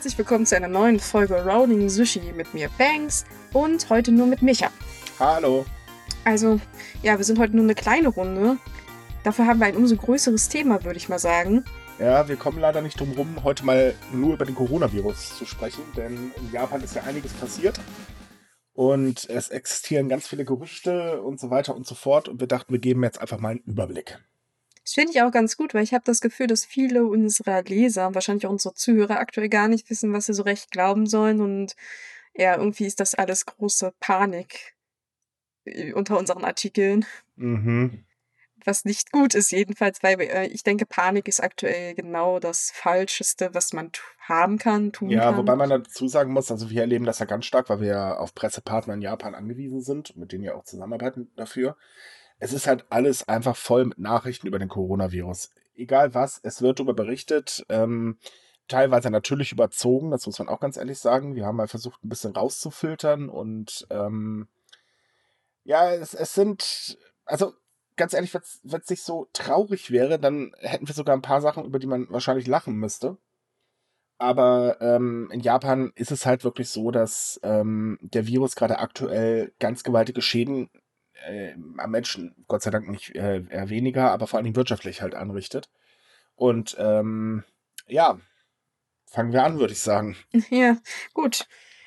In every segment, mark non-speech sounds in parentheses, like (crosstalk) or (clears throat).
Herzlich willkommen zu einer neuen Folge Rolling Sushi mit mir Banks und heute nur mit Micha. Hallo. Also, ja, wir sind heute nur eine kleine Runde. Dafür haben wir ein umso größeres Thema, würde ich mal sagen. Ja, wir kommen leider nicht drum rum, heute mal nur über den Coronavirus zu sprechen, denn in Japan ist ja einiges passiert. Und es existieren ganz viele Gerüchte und so weiter und so fort. Und wir dachten, wir geben jetzt einfach mal einen Überblick. Das finde ich auch ganz gut, weil ich habe das Gefühl, dass viele unserer Leser, wahrscheinlich auch unsere Zuhörer, aktuell gar nicht wissen, was sie so recht glauben sollen. Und ja, irgendwie ist das alles große Panik äh, unter unseren Artikeln. Mhm. Was nicht gut ist, jedenfalls, weil äh, ich denke, Panik ist aktuell genau das Falscheste, was man haben kann, tun Ja, kann. wobei man dazu sagen muss, also wir erleben das ja ganz stark, weil wir ja auf Pressepartner in Japan angewiesen sind, mit denen wir auch zusammenarbeiten dafür. Es ist halt alles einfach voll mit Nachrichten über den Coronavirus. Egal was, es wird darüber berichtet. Ähm, teilweise natürlich überzogen, das muss man auch ganz ehrlich sagen. Wir haben mal versucht, ein bisschen rauszufiltern und ähm, ja, es, es sind, also ganz ehrlich, wenn es nicht so traurig wäre, dann hätten wir sogar ein paar Sachen, über die man wahrscheinlich lachen müsste. Aber ähm, in Japan ist es halt wirklich so, dass ähm, der Virus gerade aktuell ganz gewaltige Schäden äh, am Menschen, Gott sei Dank nicht äh, eher weniger, aber vor allen Dingen wirtschaftlich halt anrichtet. Und ähm, ja, fangen wir an, würde ich sagen. (laughs) Ja, gut.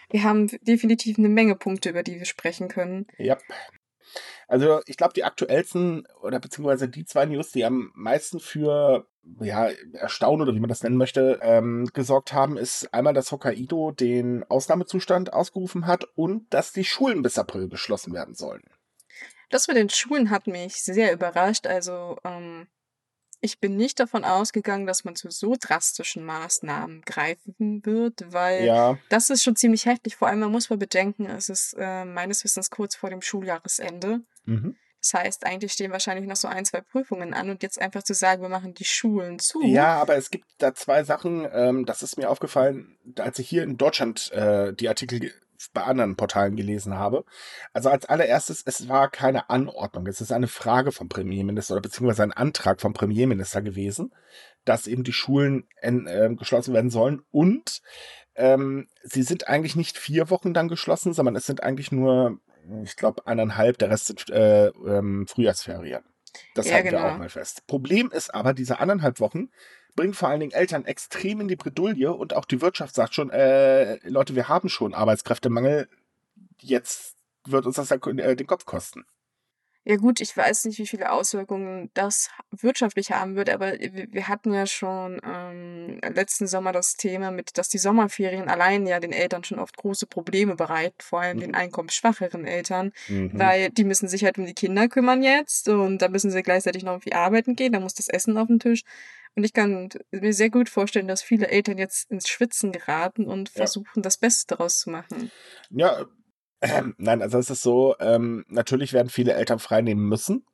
Wir haben definitiv eine Menge Punkte, über die wir sprechen können. Ja. Also ich glaube, die aktuellsten oder beziehungsweise die zwei News, die am meisten für ja, Erstaunen oder wie man das nennen möchte, ähm, gesorgt haben, ist einmal, dass Hokkaido den Ausnahmezustand ausgerufen hat und dass die Schulen bis April geschlossen werden sollen. Das mit den Schulen hat mich sehr überrascht. Also, ähm, ich bin nicht davon ausgegangen, dass man zu so drastischen Maßnahmen greifen wird, weil Ja, das ist schon ziemlich heftig. Vor allem, man muss mal bedenken, es ist äh, meines Wissens kurz vor dem Schuljahresende. mhm. Das heißt, eigentlich stehen wahrscheinlich noch so ein, zwei Prüfungen an und jetzt einfach zu sagen, wir machen die Schulen zu. Ja, aber es gibt da zwei Sachen, ähm, das ist mir aufgefallen, als ich hier in Deutschland äh, die Artikel bei anderen Portalen gelesen habe. Also als allererstes, es war keine Anordnung. Es ist eine Frage vom Premierminister oder beziehungsweise ein Antrag vom Premierminister gewesen, dass eben die Schulen en, äh, geschlossen werden sollen. Und ähm, sie sind eigentlich nicht vier Wochen dann geschlossen, sondern es sind eigentlich nur, ich glaube, eineinhalb, der Rest sind äh, ähm, Frühjahrsferien. Das Ja, halten wir genau. auch mal fest. Problem ist aber, diese anderthalb Wochen bringt vor allen Dingen Eltern extrem in die Bredouille und auch die Wirtschaft sagt schon, äh, Leute, wir haben schon Arbeitskräftemangel, jetzt wird uns das ja äh, den Kopf kosten. Ja gut, ich weiß nicht, wie viele Auswirkungen das wirtschaftlich haben wird, aber wir hatten ja schon ähm, letzten Sommer das Thema mit, dass die Sommerferien allein ja den Eltern schon oft große Probleme bereiten, vor allem den Mhm. einkommensschwacheren Eltern, Mhm. weil die müssen sich halt um die Kinder kümmern jetzt und da müssen sie gleichzeitig noch irgendwie arbeiten gehen, da muss das Essen auf den Tisch. Und ich kann mir sehr gut vorstellen, dass viele Eltern jetzt ins Schwitzen geraten und Ja. versuchen, das Beste daraus zu machen. Ja, ähm, nein, also es ist so, ähm, natürlich werden viele Eltern freinehmen müssen.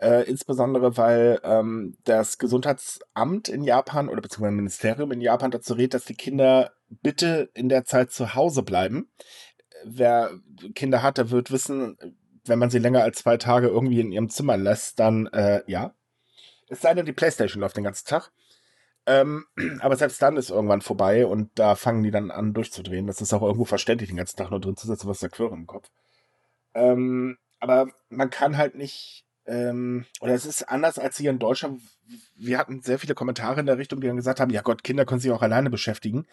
Äh, insbesondere weil ähm, das Gesundheitsamt in Japan oder beziehungsweise Ministerium in Japan dazu rät, dass die Kinder bitte in der Zeit zu Hause bleiben. Wer Kinder hat, der wird wissen, wenn man sie länger als zwei Tage irgendwie in ihrem Zimmer lässt, dann äh, ja. Es sei denn, die Playstation läuft den ganzen Tag. Ähm, (clears throat) aber selbst dann ist irgendwann vorbei und da fangen die dann an durchzudrehen. Das ist auch irgendwo verständlich, den ganzen Tag nur drin zu sitzen, was der Quirre im Kopf. Ähm, aber man kann halt nicht, ähm, oder es ist anders als hier in Deutschland. Wir hatten sehr viele Kommentare in der Richtung, die dann gesagt haben, ja Gott, Kinder können sich auch alleine beschäftigen.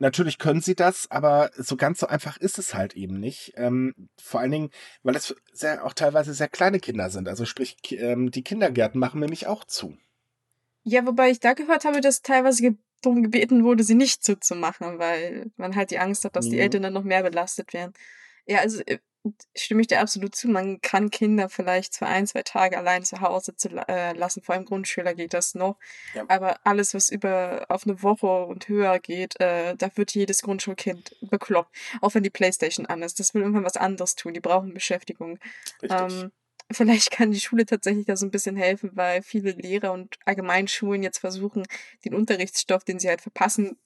Natürlich können sie das, aber so ganz so einfach ist es halt eben nicht. Ähm, vor allen Dingen, weil es sehr, auch teilweise sehr kleine Kinder sind. Also sprich, ähm, die Kindergärten machen nämlich auch zu. Ja, wobei ich da gehört habe, dass teilweise ge darum gebeten wurde, sie nicht zuzumachen, weil man halt die Angst hat, dass die Mhm. Eltern dann noch mehr belastet werden. Ja, also äh, stimme ich dir absolut zu. Man kann Kinder vielleicht für ein, zwei Tage allein zu Hause zu, äh, lassen. Vor allem Grundschüler geht das noch. Ja. Aber alles, was über auf eine Woche und höher geht, äh, da wird jedes Grundschulkind bekloppt. Auch wenn die Playstation an ist. Das will irgendwann was anderes tun. Die brauchen Beschäftigung. Richtig. Ähm, vielleicht kann die Schule tatsächlich da so ein bisschen helfen, weil viele Lehrer und allgemein Schulen jetzt versuchen, den Unterrichtsstoff, den sie halt verpassen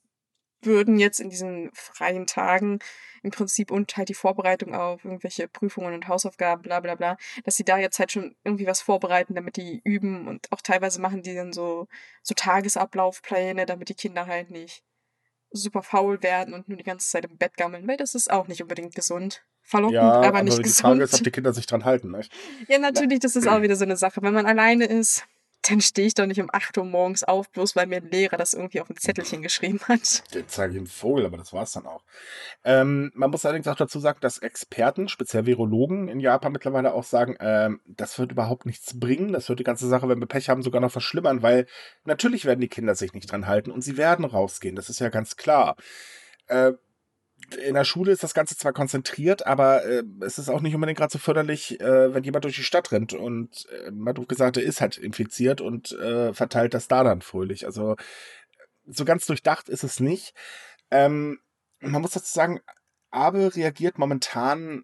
würden jetzt in diesen freien Tagen im Prinzip und halt die Vorbereitung auf irgendwelche Prüfungen und Hausaufgaben, bla bla bla, dass sie da jetzt halt schon irgendwie was vorbereiten, damit die üben und auch teilweise machen die dann so, so Tagesablaufpläne, damit die Kinder halt nicht super faul werden und nur die ganze Zeit im Bett gammeln, weil das ist auch nicht unbedingt gesund. Verlockend, Ja, aber aber nicht die gesund. Frage ist, ob die Kinder sich dran halten. Nicht? Ja, natürlich, das ist auch wieder so eine Sache. Wenn man alleine ist, dann stehe ich doch nicht um 8 Uhr morgens auf, bloß weil mir ein Lehrer das irgendwie auf ein Zettelchen geschrieben hat. Den zeige ich dem Vogel, aber das war's dann auch. Ähm, man muss allerdings auch dazu sagen, dass Experten, speziell Virologen in Japan mittlerweile auch sagen, ähm, das wird überhaupt nichts bringen. Das wird die ganze Sache, wenn wir Pech haben, sogar noch verschlimmern, weil natürlich werden die Kinder sich nicht dran halten und sie werden rausgehen. Das ist ja ganz klar. Äh, in der Schule ist das Ganze zwar konzentriert, aber äh, es ist auch nicht unbedingt gerade so förderlich, äh, wenn jemand durch die Stadt rennt und äh, man hat gesagt, ist halt infiziert und äh, verteilt das da dann fröhlich. Also so ganz durchdacht ist es nicht. Ähm, man muss dazu sagen, Abe reagiert momentan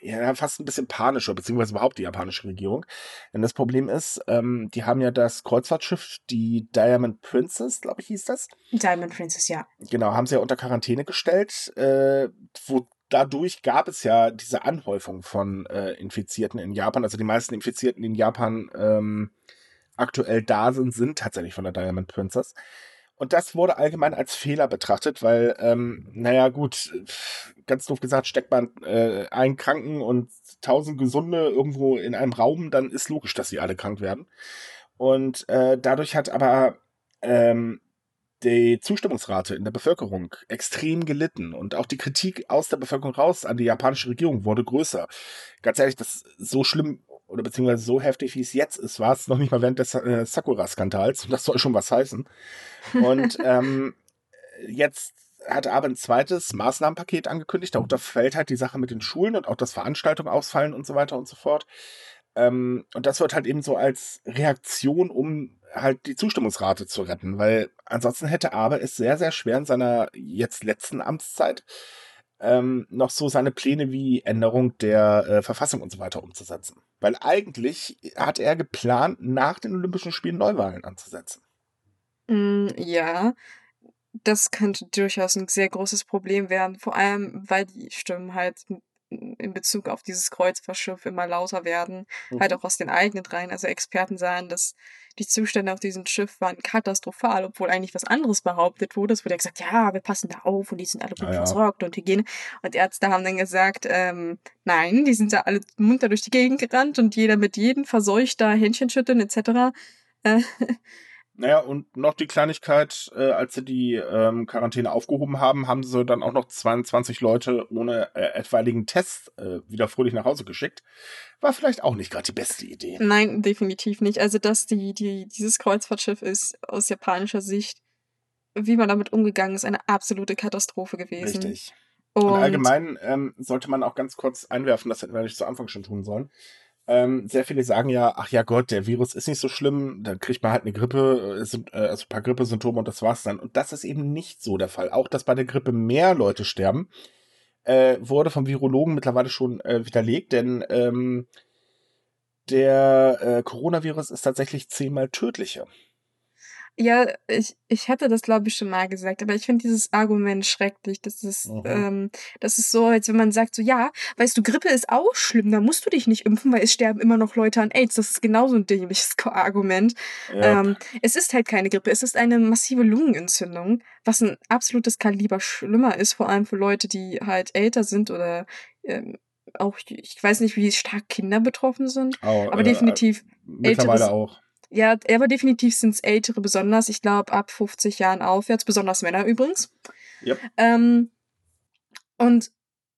ja, fast ein bisschen panischer, beziehungsweise überhaupt die japanische Regierung. Denn das Problem ist, ähm, die haben ja das Kreuzfahrtschiff, die Diamond Princess, glaube ich, hieß das. Diamond Princess, ja. Genau, haben sie ja unter Quarantäne gestellt. Äh, wo dadurch gab es ja diese Anhäufung von äh, Infizierten in Japan. Also die meisten Infizierten, die in Japan ähm, aktuell da sind, sind tatsächlich von der Diamond Princess. Und das wurde allgemein als Fehler betrachtet, weil, ähm, naja, gut, ganz doof gesagt, steckt man äh, einen Kranken und tausend Gesunde irgendwo in einem Raum, dann ist logisch, dass sie alle krank werden. Und äh, dadurch hat aber ähm, die Zustimmungsrate in der Bevölkerung extrem gelitten und auch die Kritik aus der Bevölkerung raus an die japanische Regierung wurde größer. Ganz ehrlich, das so schlimm oder beziehungsweise so heftig, wie es jetzt ist, war es noch nicht mal während des äh, Sakura-Skandals und das soll schon was heißen. Und (laughs) ähm, jetzt hat aber ein zweites Maßnahmenpaket angekündigt. Darunter fällt halt die Sache mit den Schulen und auch, dass Veranstaltungen ausfallen und so weiter und so fort. Ähm, und das wird halt eben so als Reaktion, um halt die Zustimmungsrate zu retten, weil ansonsten hätte aber es sehr, sehr schwer in seiner jetzt letzten Amtszeit ähm, noch so seine Pläne wie Änderung der äh, Verfassung und so weiter umzusetzen. Weil eigentlich hat er geplant, nach den Olympischen Spielen Neuwahlen anzusetzen. Mm, ja, das könnte durchaus ein sehr großes Problem werden, vor allem weil die Stimmen halt in Bezug auf dieses Kreuzfahrtschiff immer lauter werden, halt Mhm. auch aus den eigenen Reihen. Also Experten sagen, dass die Zustände auf diesem Schiff waren katastrophal, obwohl eigentlich was anderes behauptet wurde. Es wurde ja gesagt, ja, wir passen da auf und die sind alle gut Ja, ja. versorgt und Hygiene. Und Ärzte haben dann gesagt, ähm, nein, die sind da alle munter durch die Gegend gerannt und jeder mit jedem verseucht da Händchen schütteln etc. Äh, Naja, und noch die Kleinigkeit, äh, als sie die ähm, Quarantäne aufgehoben haben, haben sie dann auch noch 22 Leute ohne äh, etwaigen Test äh, wieder fröhlich nach Hause geschickt. War vielleicht auch nicht gerade die beste Idee. Nein, definitiv nicht. Also, dass die, die, dieses Kreuzfahrtschiff ist aus japanischer Sicht, wie man damit umgegangen ist, eine absolute Katastrophe gewesen. Richtig. Und, Und allgemein ähm, sollte man auch ganz kurz einwerfen, das hätten wir nicht zu Anfang schon tun sollen. Ähm, sehr viele sagen ja, ach ja Gott, der Virus ist nicht so schlimm, da kriegt man halt eine Grippe, äh, sind, äh, also ein paar Grippesymptome und das war's dann. Und das ist eben nicht so der Fall. Auch, dass bei der Grippe mehr Leute sterben, äh, wurde vom Virologen mittlerweile schon äh, widerlegt, denn ähm, der äh, Coronavirus ist tatsächlich zehnmal tödlicher. Ja, ich, ich hatte das, glaube ich, schon mal gesagt, aber ich finde dieses Argument schrecklich. Das ist, Mhm. ähm, das ist so, als wenn man sagt, so, ja, weißt du, Grippe ist auch schlimm, da musst du dich nicht impfen, weil es sterben immer noch Leute an AIDS. Das ist genauso ein dämliches Argument. Ja. Ähm, es ist halt keine Grippe, es ist eine massive Lungenentzündung, was ein absolutes Kaliber schlimmer ist, vor allem für Leute, die halt älter sind oder ähm, auch, ich weiß nicht, wie stark Kinder betroffen sind, Au, aber äh, definitiv mittlerweile älteres- auch. Ja, aber definitiv sind es Ältere besonders. Ich glaube, ab 50 Jahren aufwärts, besonders Männer übrigens. Yep. Ähm, und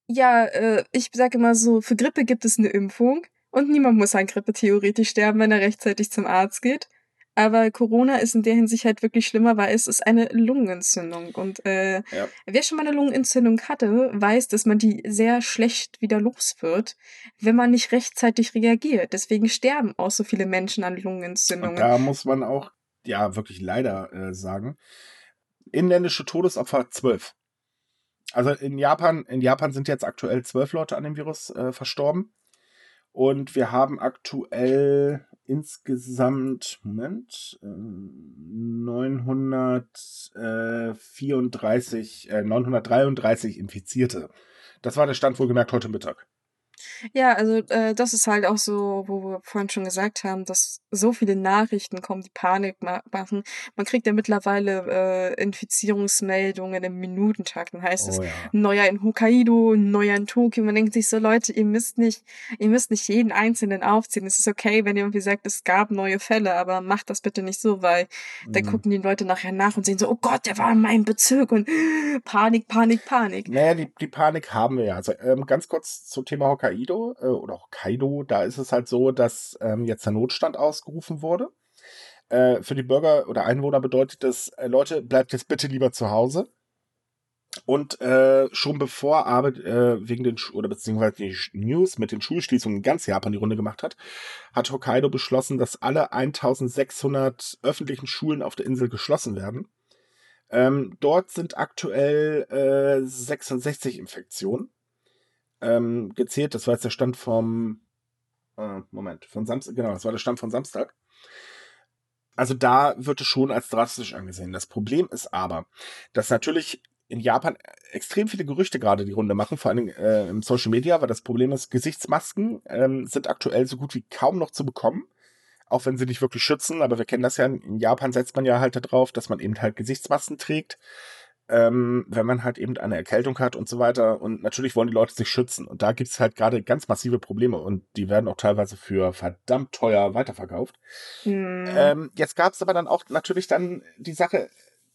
ja, äh, ich sage immer so, für Grippe gibt es eine Impfung und niemand muss an Grippe theoretisch sterben, wenn er rechtzeitig zum Arzt geht. Aber Corona ist in der Hinsicht halt wirklich schlimmer, weil es ist eine Lungenentzündung. Und äh, Ja. wer schon mal eine Lungenentzündung hatte, weiß, dass man die sehr schlecht wieder los wird, wenn man nicht rechtzeitig reagiert. Deswegen sterben auch so viele Menschen an Und Lungenentzündungen. da muss man auch, ja, wirklich leider äh, sagen, inländische Todesopfer zwölf. Also in Japan, in Japan sind jetzt aktuell zwölf Leute an dem Virus äh, verstorben. Und wir haben aktuell insgesamt, Moment, äh, 934, äh, 933 Infizierte. Das war der Stand wohlgemerkt heute Mittag. Ja, also äh, das ist halt auch so, wo wir vorhin schon gesagt haben, dass so viele Nachrichten kommen, die Panik ma machen. Man kriegt ja mittlerweile äh, Infizierungsmeldungen im Minutentakt. Dann heißt Oh es, ja. neuer in Hokkaido, neuer in Tokio. Man denkt sich so, Leute, ihr müsst nicht, ihr müsst nicht jeden Einzelnen aufziehen. Es ist okay, wenn ihr irgendwie sagt, es gab neue Fälle, aber macht das bitte nicht so, weil dann Mhm. gucken die Leute nachher nach und sehen so, oh Gott, der war in meinem Bezirk und (gasps) Panik, Panik, Panik. Naja, die, die Panik haben wir ja. Also ähm, ganz kurz zum Thema Hokkaido äh, oder Hokkaido. Da ist es halt so, dass ähm, jetzt der Notstand ausgerufen wurde. Äh, für die Bürger oder Einwohner bedeutet das, äh, Leute, bleibt jetzt bitte lieber zu Hause. Und äh, schon bevor aber äh, wegen den Schu oder beziehungsweise die Sch- News mit den Schulschließungen in ganz Japan die Runde gemacht hat, hat Hokkaido beschlossen, dass alle 1600 öffentlichen Schulen auf der Insel geschlossen werden. Ähm, dort sind aktuell äh, 66 Infektionen ähm, gezählt. Das war jetzt der Stand vom äh, Moment, von Samstag, genau, das war der Stand von Samstag. Also da wird es schon als drastisch angesehen. Das Problem ist aber, dass natürlich in Japan extrem viele Gerüchte gerade die Runde machen, vor allem äh, im Social Media, weil das Problem ist, Gesichtsmasken ähm, sind aktuell so gut wie kaum noch zu bekommen, auch wenn sie nicht wirklich schützen. Aber wir kennen das ja, in Japan setzt man ja halt darauf, dass man eben halt Gesichtsmasken trägt, ähm, wenn man halt eben eine Erkältung hat und so weiter. Und natürlich wollen die Leute sich schützen. Und da gibt es halt gerade ganz massive Probleme und die werden auch teilweise für verdammt teuer weiterverkauft. Hm. Ähm, jetzt gab es aber dann auch natürlich dann die Sache,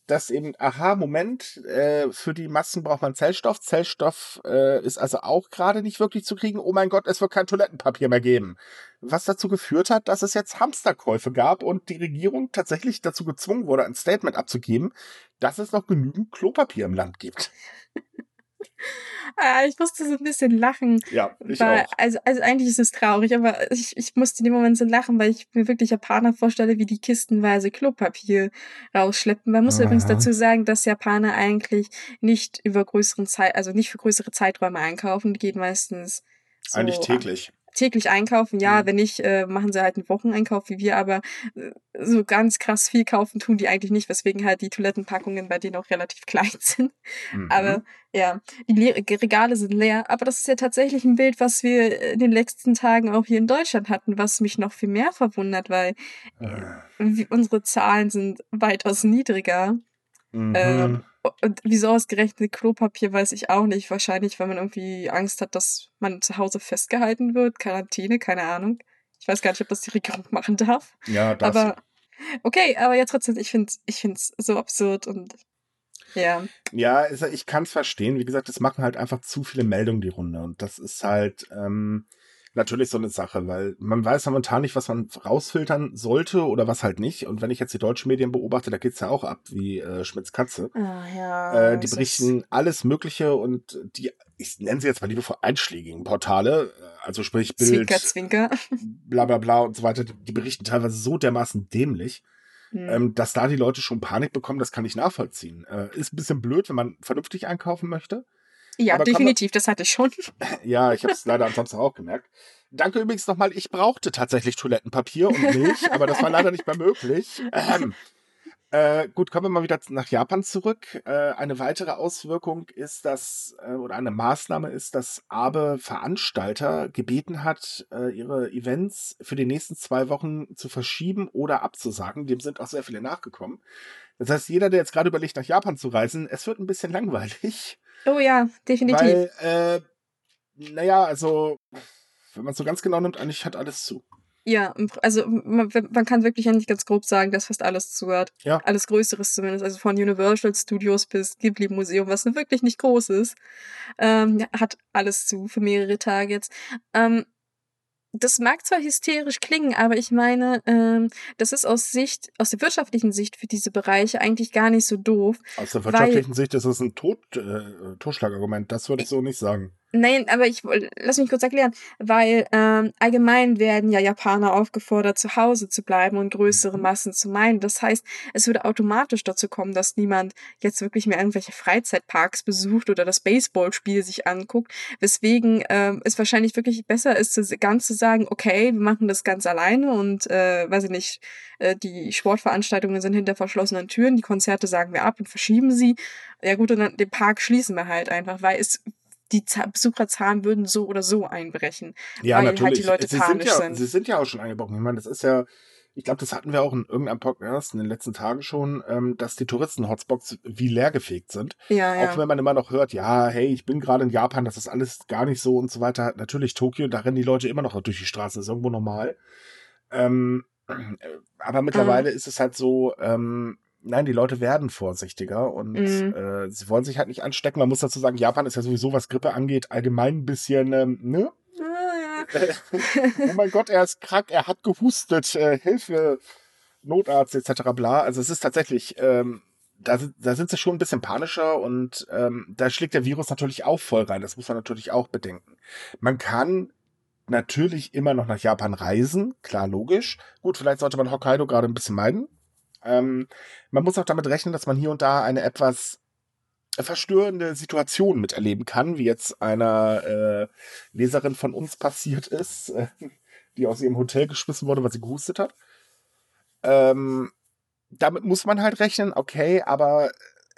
dass eben, aha, Moment, äh, für die Masken braucht man Zellstoff. Zellstoff äh, ist also auch gerade nicht wirklich zu kriegen. Oh mein Gott, es wird kein Toilettenpapier mehr geben. Was dazu geführt hat, dass es jetzt Hamsterkäufe gab und die Regierung tatsächlich dazu gezwungen wurde, ein Statement abzugeben, dass es noch genügend Klopapier im Land gibt. (laughs) (laughs) Ah, ich musste so ein bisschen lachen. Ja, ich weil, auch. Also, also eigentlich ist es traurig, aber ich, ich musste in dem Moment so lachen, weil ich mir wirklich Japaner vorstelle, wie die kistenweise Klopapier rausschleppen. Man muss übrigens Aha. dazu sagen, dass Japaner eigentlich nicht über größeren Zeit, also nicht für größere Zeiträume einkaufen. Die gehen meistens so Eigentlich täglich. Täglich einkaufen. Ja, Mhm. wenn nicht, äh, machen sie halt einen Wocheneinkauf wie wir, aber äh, so ganz krass viel kaufen tun die eigentlich nicht, weswegen halt die Toilettenpackungen bei denen auch relativ (laughs) klein sind. Mhm. Aber ja, die Le Regale sind leer. Aber das ist ja tatsächlich ein Bild, was wir in den letzten Tagen auch hier in Deutschland hatten, was mich noch viel mehr verwundert, weil Äh, wie- unsere Zahlen sind weitaus niedriger. mhm. Ähm, und wieso ausgerechnet Klopapier, weiß ich auch nicht. Wahrscheinlich, weil man irgendwie Angst hat, dass man zu Hause festgehalten wird. Quarantäne, keine Ahnung. Ich weiß gar nicht, ob das die Regierung (laughs) machen darf. ja, das. Aber okay, aber ja trotzdem, ich finde ich find's so absurd und ja. Ja, ich kann es verstehen. Wie gesagt, es machen halt einfach zu viele Meldungen die Runde. Und das ist halt ähm, natürlich so eine Sache, weil man weiß momentan nicht, was man rausfiltern sollte oder was halt nicht. Und wenn ich jetzt die deutschen Medien beobachte, da geht's ja auch ab wie äh, Schmitz Katze. Ah, ja. Äh, die es ist- berichten alles Mögliche und die, ich nenne sie jetzt mal liebevoll einschlägigen Portale, äh, also sprich Bild, Zwinker, Zwinker. (laughs) bla bla bla und so weiter, die, berichten teilweise so dermaßen dämlich, Hm. ähm, dass da die Leute schon Panik bekommen, das kann ich nachvollziehen. Äh, ist ein bisschen blöd, wenn man vernünftig einkaufen möchte. Ja, aber definitiv, das hatte ich schon. (laughs) Ja, ich habe es leider am Samstag auch gemerkt. Danke übrigens nochmal, ich brauchte tatsächlich Toilettenpapier und Milch, aber das war leider nicht mehr möglich. Ähm, äh, gut, kommen wir mal wieder nach Japan zurück. Äh, eine weitere Auswirkung ist, dass, äh, oder eine Maßnahme ist, dass Abe Veranstalter gebeten hat, äh, ihre Events für die nächsten zwei Wochen zu verschieben oder abzusagen. Dem sind auch sehr viele nachgekommen. Das heißt, jeder, der jetzt gerade überlegt, nach Japan zu reisen, es wird ein bisschen langweilig. Oh ja, definitiv. Weil, äh, naja, also, wenn man es so ganz genau nimmt, eigentlich hat alles zu. Ja, also man, man kann wirklich eigentlich ganz grob sagen, dass fast alles zuhört. Ja. Alles Größeres zumindest. Also von Universal Studios bis Ghibli Museum, was nun wirklich nicht groß ist, ähm, hat alles zu für mehrere Tage jetzt. Ähm, das mag zwar hysterisch klingen, aber ich meine, ähm, das ist aus Sicht, aus der wirtschaftlichen Sicht für diese Bereiche eigentlich gar nicht so doof. Aus der Weil- wirtschaftlichen Sicht ist es ein Tod, äh, Totschlagargument. Das würde ich so nicht sagen. Nein, aber ich lass mich kurz erklären, weil ähm, allgemein werden ja Japaner aufgefordert, zu Hause zu bleiben und größere Mhm. Massen zu meiden. Das heißt, es würde automatisch dazu kommen, dass niemand jetzt wirklich mehr irgendwelche Freizeitparks besucht oder das Baseballspiel sich anguckt, weswegen ähm, es wahrscheinlich wirklich besser ist, ganz zu sagen, okay, wir machen das ganz alleine und äh, weiß ich nicht, äh, die Sportveranstaltungen sind hinter verschlossenen Türen, die Konzerte sagen wir ab und verschieben sie. Ja gut, und dann den Park schließen wir halt einfach, weil es die Besucherzahlen würden so oder so einbrechen. Ja, weil natürlich. Halt die Leute sie sind ja, sind. Sie sind ja auch schon eingebrochen. Ich meine, das ist ja, ich glaube, das hatten wir auch in irgendeinem Podcast in den letzten Tagen schon, ähm, dass die Touristen-Hotspots wie leergefegt sind. Ja, ja. Auch wenn man immer noch hört, ja, hey, ich bin gerade in Japan, das ist alles gar nicht so und so weiter. Natürlich Tokio, da rennen die Leute immer noch durch die Straßen, das ist irgendwo normal. Ähm, (clears throat) aber mittlerweile mhm. ist es halt so, ähm, nein, die Leute werden vorsichtiger und mhm. äh, sie wollen sich halt nicht anstecken. Man muss dazu sagen, Japan ist ja sowieso, was Grippe angeht, allgemein ein bisschen, ähm, ne? Ah, (laughs) oh mein Gott, er ist krank, er hat gehustet, äh, Hilfe, Notarzt etc. bla. Also es ist tatsächlich, ähm, da, da sind sie schon ein bisschen panischer und ähm, da schlägt der Virus natürlich auch voll rein. Das muss man natürlich auch bedenken. Man kann natürlich immer noch nach Japan reisen, klar, logisch. Gut, vielleicht sollte man Hokkaido gerade ein bisschen meiden. Ähm, man muss auch damit rechnen, dass man hier und da eine etwas verstörende Situation miterleben kann, wie jetzt einer äh, Leserin von uns passiert ist, äh, (laughs) die aus ihrem Hotel geschmissen wurde, weil sie gehustet hat. Ähm, damit muss man halt rechnen, okay, aber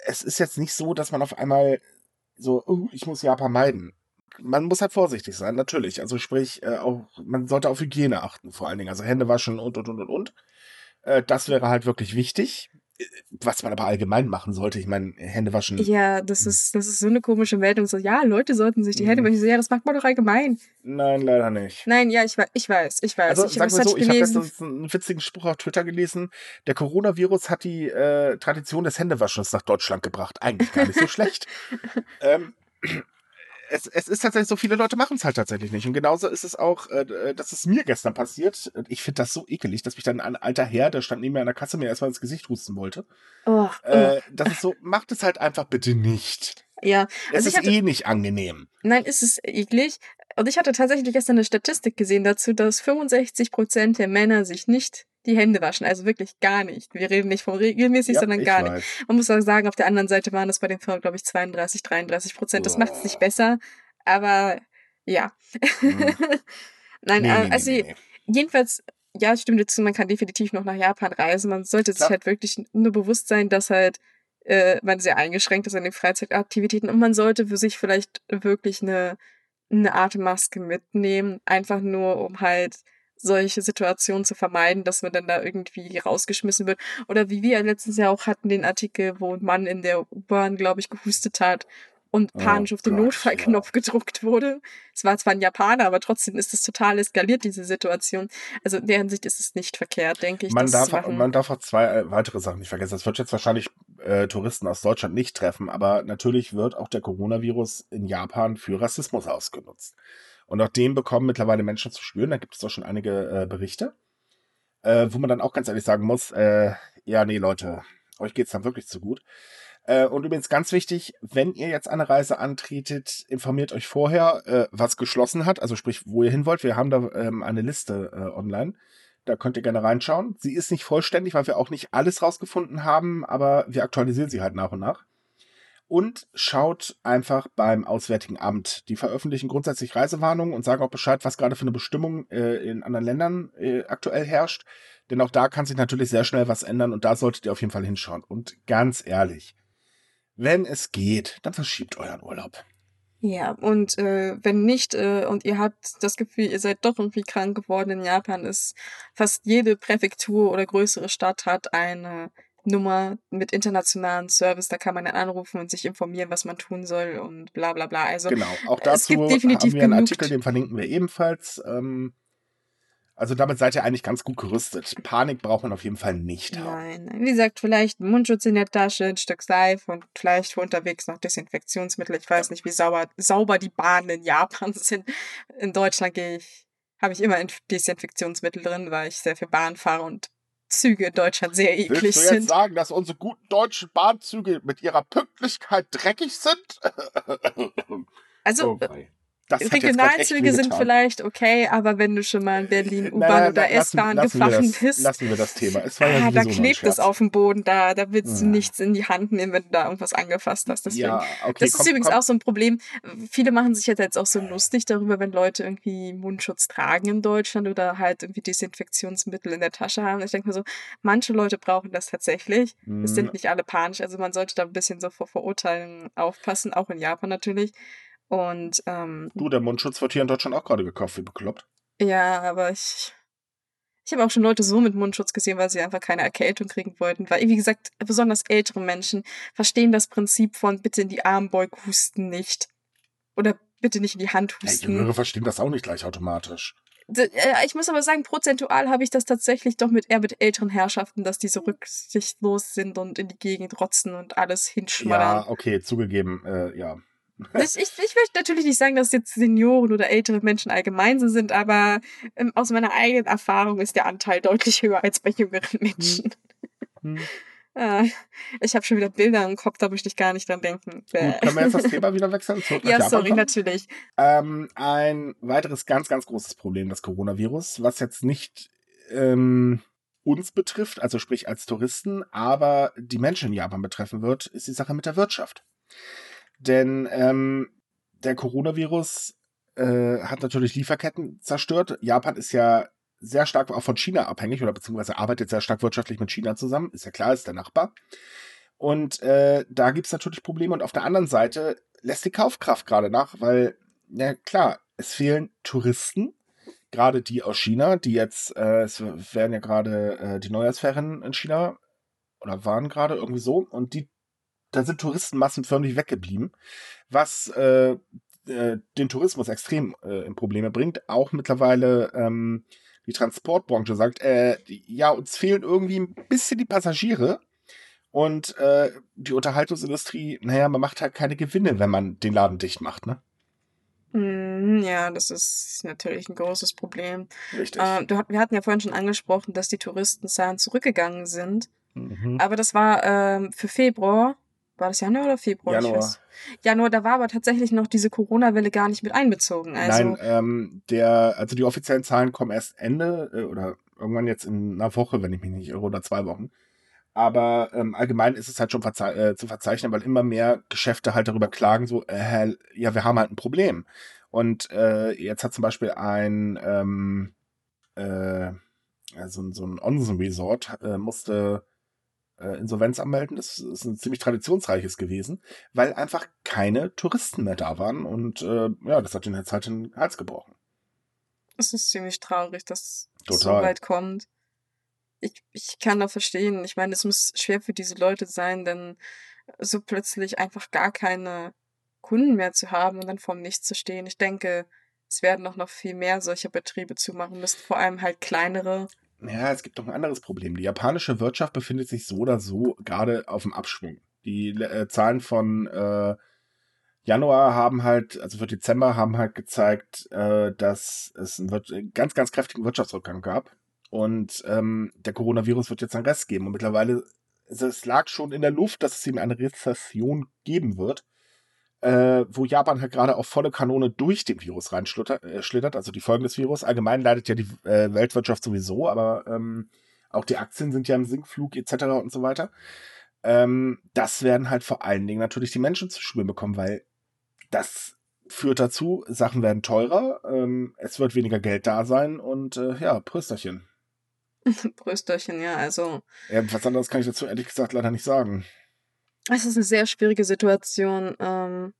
es ist jetzt nicht so, dass man auf einmal so, oh, ich muss Japan meiden man muss halt vorsichtig sein, natürlich. Also sprich, äh, auch, man sollte auf Hygiene achten, vor allen Dingen. Also Hände waschen und und und und und. Äh, das wäre halt wirklich wichtig. Äh, was man aber allgemein machen sollte, ich meine, Hände waschen. Ja, das hm. ist, das ist so eine komische Meldung. So, ja, Leute sollten sich die Hände hm. waschen. So, ja, das macht man doch allgemein. Nein, leider nicht. Nein, ja, ich, ich weiß, ich weiß. Also, ich sag mal so, ich habe letztens einen witzigen Spruch auf Twitter gelesen. Der Coronavirus hat die äh, Tradition des Händewaschens nach Deutschland gebracht. Eigentlich gar nicht so (laughs) schlecht. ähm, es, es ist tatsächlich so, viele Leute machen es halt tatsächlich nicht. Und genauso ist es auch, äh, das ist mir gestern passiert. Ich finde das so ekelig, dass mich dann ein alter Herr, der stand neben mir an der Kasse, mir erstmal ins Gesicht husten wollte. Oh, oh. Äh, das ist so, macht es halt einfach bitte nicht. Ja. Es also ist hatte, eh nicht angenehm. Nein, ist es eklig. Und ich hatte tatsächlich gestern eine Statistik gesehen dazu, dass 65 Prozent der Männer sich nicht die Hände waschen. Also wirklich gar nicht. Wir reden nicht von regelmäßig, ja, sondern gar weiß. nicht. Man muss auch sagen, auf der anderen Seite waren es bei den Frauen, glaube ich, 32, 33 Prozent. Das macht es nicht besser. Aber ja. Mhm. (laughs) Nein, nee, äh, also nee, nee. jedenfalls, ja, stimmt dazu, man kann definitiv noch nach Japan reisen. Man sollte Klar. sich halt wirklich nur bewusst sein, dass halt äh, man sehr eingeschränkt ist an den Freizeitaktivitäten und man sollte für sich vielleicht wirklich eine, eine Atemmaske mitnehmen, einfach nur um halt solche Situationen zu vermeiden, dass man dann da irgendwie rausgeschmissen wird. Oder wie wir letztens ja auch hatten, den Artikel, wo ein Mann in der U-Bahn, glaube ich, gehustet hat und oh panisch oh auf den Gott, Notfallknopf ja. gedruckt wurde. Es war zwar ein Japaner, aber trotzdem ist es total eskaliert, diese Situation. Also in der Hinsicht ist es nicht verkehrt, denke ich. Man, darf, man darf auch zwei äh, weitere Sachen nicht vergessen. Das wird jetzt wahrscheinlich äh, Touristen aus Deutschland nicht treffen, aber natürlich wird auch der Coronavirus in Japan für Rassismus ausgenutzt. Und auch dem bekommen mittlerweile Menschen zu spüren. Da gibt es auch schon einige äh, Berichte, äh, wo man dann auch ganz ehrlich sagen muss, äh, ja, nee, Leute, euch geht's dann wirklich zu gut. Äh, und übrigens ganz wichtig, wenn ihr jetzt eine Reise antretet, informiert euch vorher, äh, was geschlossen hat, also sprich, wo ihr hin wollt. Wir haben da ähm, eine Liste äh, online. Da könnt ihr gerne reinschauen. Sie ist nicht vollständig, weil wir auch nicht alles rausgefunden haben, aber wir aktualisieren sie halt nach und nach und schaut einfach beim Auswärtigen Amt. Die veröffentlichen grundsätzlich Reisewarnungen und sagen auch Bescheid, was gerade für eine Bestimmung äh, in anderen Ländern äh, aktuell herrscht. Denn auch da kann sich natürlich sehr schnell was ändern und da solltet ihr auf jeden Fall hinschauen. Und ganz ehrlich, wenn es geht, dann verschiebt euren Urlaub. Ja, und äh, wenn nicht äh, und ihr habt das Gefühl, ihr seid doch irgendwie krank geworden in Japan, ist fast jede Präfektur oder größere Stadt hat eine Nummer mit internationalen Service, da kann man dann anrufen und sich informieren, was man tun soll und bla bla bla. Also genau, auch dazu haben wir einen Artikel, den verlinken wir ebenfalls. Ähm, also damit seid ihr eigentlich ganz gut gerüstet. Panik braucht man auf jeden Fall nicht haben. Nein, wie gesagt, vielleicht ein Mundschutz in der Tasche, ein Stück Seife und vielleicht unterwegs noch Desinfektionsmittel. Ich weiß nicht, wie sauber, sauber die Bahnen in Japan (laughs) sind. In Deutschland gehe ich, habe ich immer Desinfektionsmittel drin, weil ich sehr viel Bahn fahre und Züge in Deutschland sehr eklig Willst du jetzt sind. sagen, dass unsere guten deutschen Bahnzüge mit ihrer Pünktlichkeit dreckig sind? Also, oh Regionalzüge sind vielleicht okay, aber wenn du schon mal in Berlin U-Bahn oder S-Bahn gefahren bist, lassen wir das Thema. Es war ja ah, da klebt es auf dem Boden, da, da willst ja. du nichts in die Hand nehmen, wenn du da irgendwas angefasst hast. Deswegen. Ja, okay, das komm, ist übrigens komm. auch so ein Problem. Viele machen sich jetzt auch so lustig darüber, wenn Leute irgendwie Mundschutz tragen in Deutschland oder halt irgendwie Desinfektionsmittel in der Tasche haben. Ich denke mir so, manche Leute brauchen das tatsächlich. Mhm. Es sind nicht alle panisch, also man sollte da ein bisschen so vor Verurteilen aufpassen, auch in Japan natürlich. Und ähm, Du, der Mundschutz wird hier in Deutschland auch gerade gekauft, wie bekloppt. ja, aber ich, ich habe auch schon Leute so mit Mundschutz gesehen, weil sie einfach keine Erkältung kriegen wollten. Weil, wie gesagt, besonders ältere Menschen verstehen das Prinzip von bitte in die Armbeug husten nicht. Oder bitte nicht in die Hand Ja, husten. Jüngere verstehen das auch nicht gleich automatisch. Äh, Ich muss aber sagen, prozentual habe ich das tatsächlich doch mit eher mit älteren Herrschaften, dass die so rücksichtslos sind und in die Gegend rotzen und alles hinschmallern. Ja, okay, zugegeben, äh, ja. Ich, ich, ich möchte natürlich nicht sagen, dass jetzt Senioren oder ältere Menschen allgemein so sind, aber ähm, aus meiner eigenen Erfahrung ist der Anteil deutlich höher als bei jüngeren Menschen. Hm. (laughs) Ah, ich habe schon wieder Bilder im Kopf, da möchte ich gar nicht dran denken. Gut, können wir jetzt das Thema wieder wechseln? (laughs) Ja, sorry, natürlich. Ähm, ein weiteres ganz, ganz großes Problem, das Coronavirus, was jetzt nicht ähm, uns betrifft, also sprich als Touristen, aber die Menschen in Japan betreffen wird, ist die Sache mit der Wirtschaft. Denn ähm, der Coronavirus äh, hat natürlich Lieferketten zerstört. Japan ist ja sehr stark auch von China abhängig oder beziehungsweise arbeitet sehr stark wirtschaftlich mit China zusammen. Ist ja klar, ist der Nachbar. Und äh, da gibt es natürlich Probleme. Und auf der anderen Seite lässt die Kaufkraft gerade nach, weil, ja klar, es fehlen Touristen, gerade die aus China, die jetzt, äh, es werden ja gerade äh, die Neujahrsferien in China oder waren gerade irgendwie so und die, da sind Touristenmassen förmlich weggeblieben, was äh, äh, den Tourismus extrem äh, in Probleme bringt. Auch mittlerweile ähm, die Transportbranche sagt, äh, ja, uns fehlen irgendwie ein bisschen die Passagiere. Und äh, die Unterhaltungsindustrie, naja, man macht halt keine Gewinne, wenn man den Laden dicht macht, ne? Mm, Ja, das ist natürlich ein großes Problem. Richtig. Ähm, du, wir hatten ja vorhin schon angesprochen, dass die Touristenzahlen zurückgegangen sind. Mhm. Aber das war ähm, für Februar. War das Januar oder Februar? Januar. Januar, da war aber tatsächlich noch diese Corona-Welle gar nicht mit einbezogen. Also, Nein, ähm, der, also die offiziellen Zahlen kommen erst Ende äh, oder irgendwann jetzt in einer Woche, wenn ich mich nicht irre, oder zwei Wochen. Aber ähm, allgemein ist es halt schon verzei äh, zu verzeichnen, weil immer mehr Geschäfte halt darüber klagen, so, äh, ja, wir haben halt ein Problem. Und äh, jetzt hat zum Beispiel ein, ähm, äh, also so ein Onsen-Resort äh, musste äh, Insolvenz anmelden. Das ist ein ziemlich traditionsreiches gewesen, weil einfach keine Touristen mehr da waren. Und äh, ja, das hat den jetzt halt den Hals gebrochen. es ist ziemlich traurig, dass es so weit kommt. Ich, ich kann da verstehen. Ich meine, es muss schwer für diese Leute sein, denn so plötzlich einfach gar keine Kunden mehr zu haben und dann vorm Nichts zu stehen. Ich denke, es werden auch noch viel mehr solcher Betriebe zumachen müssen, vor allem halt kleinere. Ja, es gibt noch ein anderes Problem. Die japanische Wirtschaft befindet sich so oder so gerade auf dem Abschwung. Die äh, Zahlen von äh, Januar haben halt, also für Dezember haben halt gezeigt, äh, dass es einen ganz, ganz kräftigen Wirtschaftsrückgang gab. Und ähm, der Coronavirus wird jetzt einen Rest geben. Und mittlerweile, also es lag schon in der Luft, dass es ihm eine Rezession geben wird, äh, wo Japan halt gerade auf volle Kanone durch den Virus reinschlittert, äh, schlittert, also die Folgen des Virus. Allgemein leidet ja die äh, Weltwirtschaft sowieso, aber ähm, auch die Aktien sind ja im Sinkflug etc. und so weiter. Ähm, das werden halt vor allen Dingen natürlich die Menschen zu spüren bekommen, weil das führt dazu, Sachen werden teurer, ähm, es wird weniger Geld da sein und äh, ja, Prösterchen. (laughs) Brüsterchen, ja, also Ja, was anderes kann ich dazu ehrlich gesagt leider nicht sagen. Es ist eine sehr schwierige Situation. Ähm,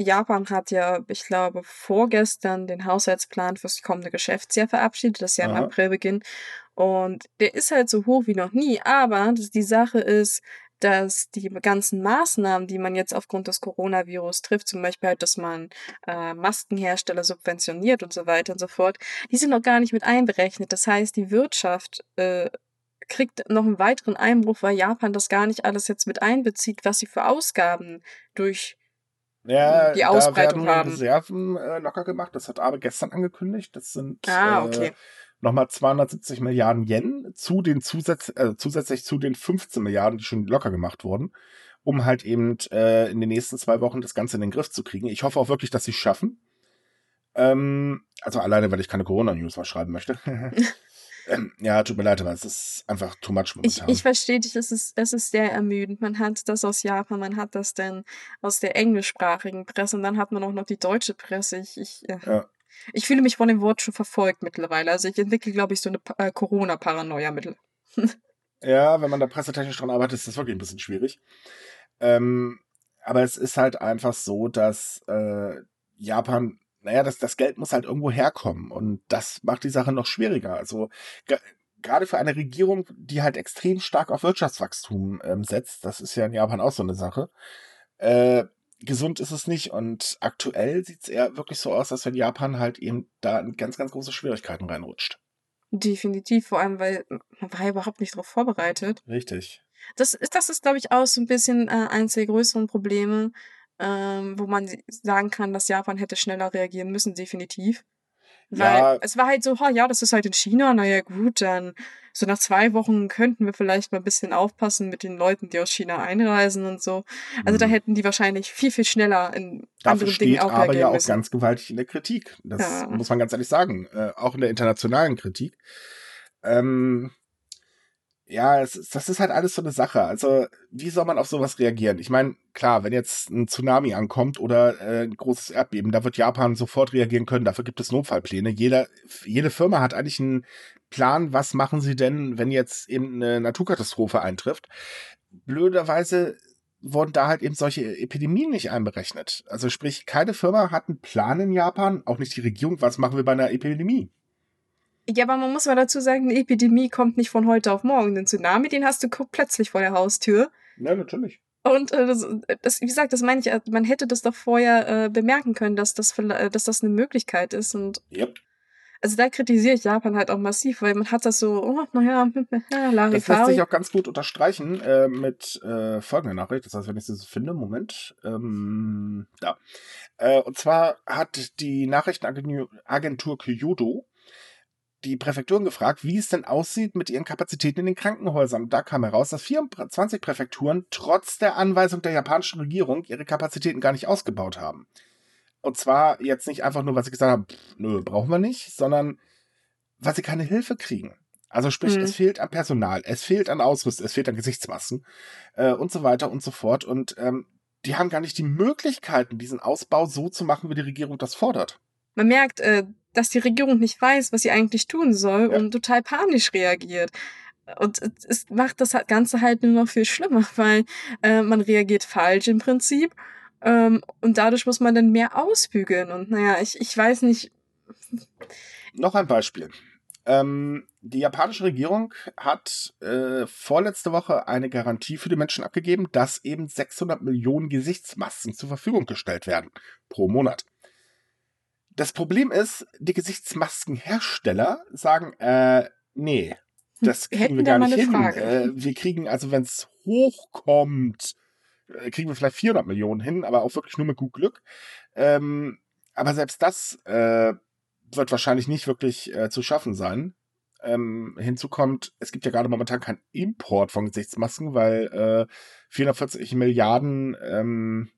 Japan hat ja, ich glaube, vorgestern den Haushaltsplan fürs kommende Geschäftsjahr verabschiedet, das ja im Aha. April beginnt. Und der ist halt so hoch wie noch nie. Aber die Sache ist, dass die ganzen Maßnahmen, die man jetzt aufgrund des Coronavirus trifft, zum Beispiel halt, dass man äh, Maskenhersteller subventioniert und so weiter und so fort, die sind noch gar nicht mit einberechnet. Das heißt, die Wirtschaft äh, kriegt noch einen weiteren Einbruch, weil Japan das gar nicht alles jetzt mit einbezieht, was sie für Ausgaben durch Ja, die da Ausbreitung werden haben. Reserven äh, locker gemacht. Das hat Abe gestern angekündigt. Das sind Ah, äh, okay. nochmal 270 Milliarden Yen zu den Zusatz, äh, zusätzlich zu den 15 Milliarden, die schon locker gemacht wurden, um halt eben äh, in den nächsten zwei Wochen das Ganze in den Griff zu kriegen. Ich hoffe auch wirklich, dass sie es schaffen. Ähm, also alleine, weil ich keine Corona-News mal schreiben möchte. (laughs) (laughs) ähm, (clears throat) ja, tut mir leid, aber es ist einfach too much Ich, momentan. ich verstehe dich, es ist, es ist sehr ermüdend. Man hat das aus Japan, man hat das dann aus der englischsprachigen Presse und dann hat man auch noch die deutsche Presse. Ich, ich, äh, Ja. ich fühle mich von dem Wort schon verfolgt mittlerweile. Also ich entwickle, glaube ich, so eine äh, Corona-Paranoia mittel. (laughs) Ja, wenn man da pressetechnisch dran arbeitet, ist das wirklich ein bisschen schwierig. Ähm, Aber es ist halt einfach so, dass äh, Japan, naja, das, das Geld muss halt irgendwo herkommen. Und das macht die Sache noch schwieriger. Also gerade für eine Regierung, die halt extrem stark auf Wirtschaftswachstum ähm, setzt, das ist ja in Japan auch so eine Sache, äh, gesund ist es nicht. Und aktuell sieht es eher wirklich so aus, als wenn Japan halt eben da in ganz, ganz große Schwierigkeiten reinrutscht. Definitiv, vor allem, weil man war ja überhaupt nicht darauf vorbereitet. Richtig. Das ist, das ist, glaube ich, auch so ein bisschen äh, eines der größeren Probleme, ähm, wo man sagen kann, dass Japan hätte schneller reagieren müssen, definitiv. Weil ja. es war halt so, oh, ja, das ist halt in China, naja gut, dann so nach zwei Wochen könnten wir vielleicht mal ein bisschen aufpassen mit den Leuten, die aus China einreisen und so. Also mhm. da hätten die wahrscheinlich viel, viel schneller in Dafür anderen steht Dingen auch aber ja auch ganz gewaltig in der Kritik. Das ja. muss man ganz ehrlich sagen. Äh, auch in der internationalen Kritik. Ähm, ja, es, das ist halt alles so eine Sache. Also, wie soll man auf sowas reagieren? Ich meine, klar, wenn jetzt ein Tsunami ankommt oder äh, ein großes Erdbeben, da wird Japan sofort reagieren können. Dafür gibt es Notfallpläne. Jeder, jede Firma hat eigentlich einen Plan, was machen sie denn, wenn jetzt eben eine Naturkatastrophe eintrifft. Blöderweise wurden da halt eben solche Epidemien nicht einberechnet. Also sprich, keine Firma hat einen Plan in Japan, auch nicht die Regierung, was machen wir bei einer Epidemie. Ja, aber man muss mal dazu sagen, eine Epidemie kommt nicht von heute auf morgen. Den Tsunami, den hast du plötzlich vor der Haustür. Ja, natürlich. Und äh, das, das, wie gesagt, das meine ich, äh, man hätte das doch vorher äh, bemerken können, dass das, äh, dass das eine Möglichkeit ist. Und yep. Also da kritisiere ich Japan halt auch massiv, weil man hat das so, oh, naja, (laughs) Larifari. Das lässt sich auch ganz gut unterstreichen äh, mit äh, folgender Nachricht. Das heißt, wenn ich das finde, Moment, ähm, da. Äh, und zwar hat die Nachrichtenagentur Kyoto die Präfekturen gefragt, wie es denn aussieht mit ihren Kapazitäten in den Krankenhäusern. Da kam heraus, dass 24 Präfekturen trotz der Anweisung der japanischen Regierung ihre Kapazitäten gar nicht ausgebaut haben. Und zwar jetzt nicht einfach nur, weil sie gesagt haben, pff, nö, brauchen wir nicht, sondern weil sie keine Hilfe kriegen. Also sprich, mhm. es fehlt an Personal, es fehlt an Ausrüstung, es fehlt an Gesichtsmasken äh, und so weiter und so fort. Und ähm, die haben gar nicht die Möglichkeiten, diesen Ausbau so zu machen, wie die Regierung das fordert. Man merkt, äh, dass die Regierung nicht weiß, was sie eigentlich tun soll ja. und total panisch reagiert. Und es macht das Ganze halt nur noch viel schlimmer, (laughs) weil äh, man reagiert falsch im Prinzip. Ähm, und dadurch muss man dann mehr ausbügeln. Und naja, ich, ich weiß nicht. Noch ein Beispiel. Ähm, die japanische Regierung hat äh, vorletzte Woche eine Garantie für die Menschen abgegeben, dass eben 600 Millionen Gesichtsmasken zur Verfügung gestellt werden pro Monat. Das Problem ist, die Gesichtsmaskenhersteller sagen, äh, nee, das kriegen Hätten wir gar nicht hin. Äh, wir kriegen, also wenn es hochkommt, äh, kriegen wir vielleicht 400 Millionen hin, aber auch wirklich nur mit gut Glück. Ähm, aber selbst das äh, wird wahrscheinlich nicht wirklich äh, zu schaffen sein. Ähm, hinzu kommt, es gibt ja gerade momentan keinen Import von Gesichtsmasken, weil äh, 440 Milliarden ähm,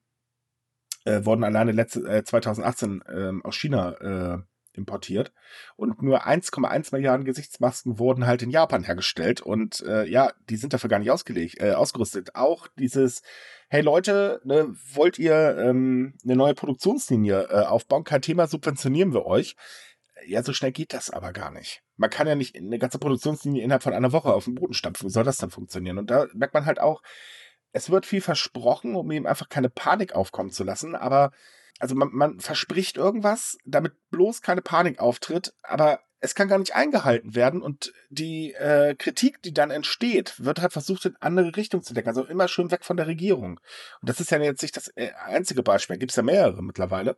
äh, wurden alleine letzte, äh, 2018 äh, aus China äh, importiert und nur 1,1 Milliarden Gesichtsmasken wurden halt in Japan hergestellt und äh, ja, die sind dafür gar nicht ausgelegt, äh, ausgerüstet. Auch dieses, hey Leute, ne, wollt ihr ähm, eine neue Produktionslinie aufbauen? Kein Thema, subventionieren wir euch. Ja, so schnell geht das aber gar nicht. Man kann ja nicht eine ganze Produktionslinie innerhalb von einer Woche auf den Boden stampfen. Wie soll das dann funktionieren? Und da merkt man halt auch, es wird viel versprochen, um eben einfach keine Panik aufkommen zu lassen, aber also man, man verspricht irgendwas, damit bloß keine Panik auftritt, aber es kann gar nicht eingehalten werden und die äh, Kritik, die dann entsteht, wird halt versucht, in andere Richtungen zu denken. Also immer schön weg von der Regierung. Und das ist ja jetzt nicht das äh, einzige Beispiel, gibt es ja mehrere mittlerweile,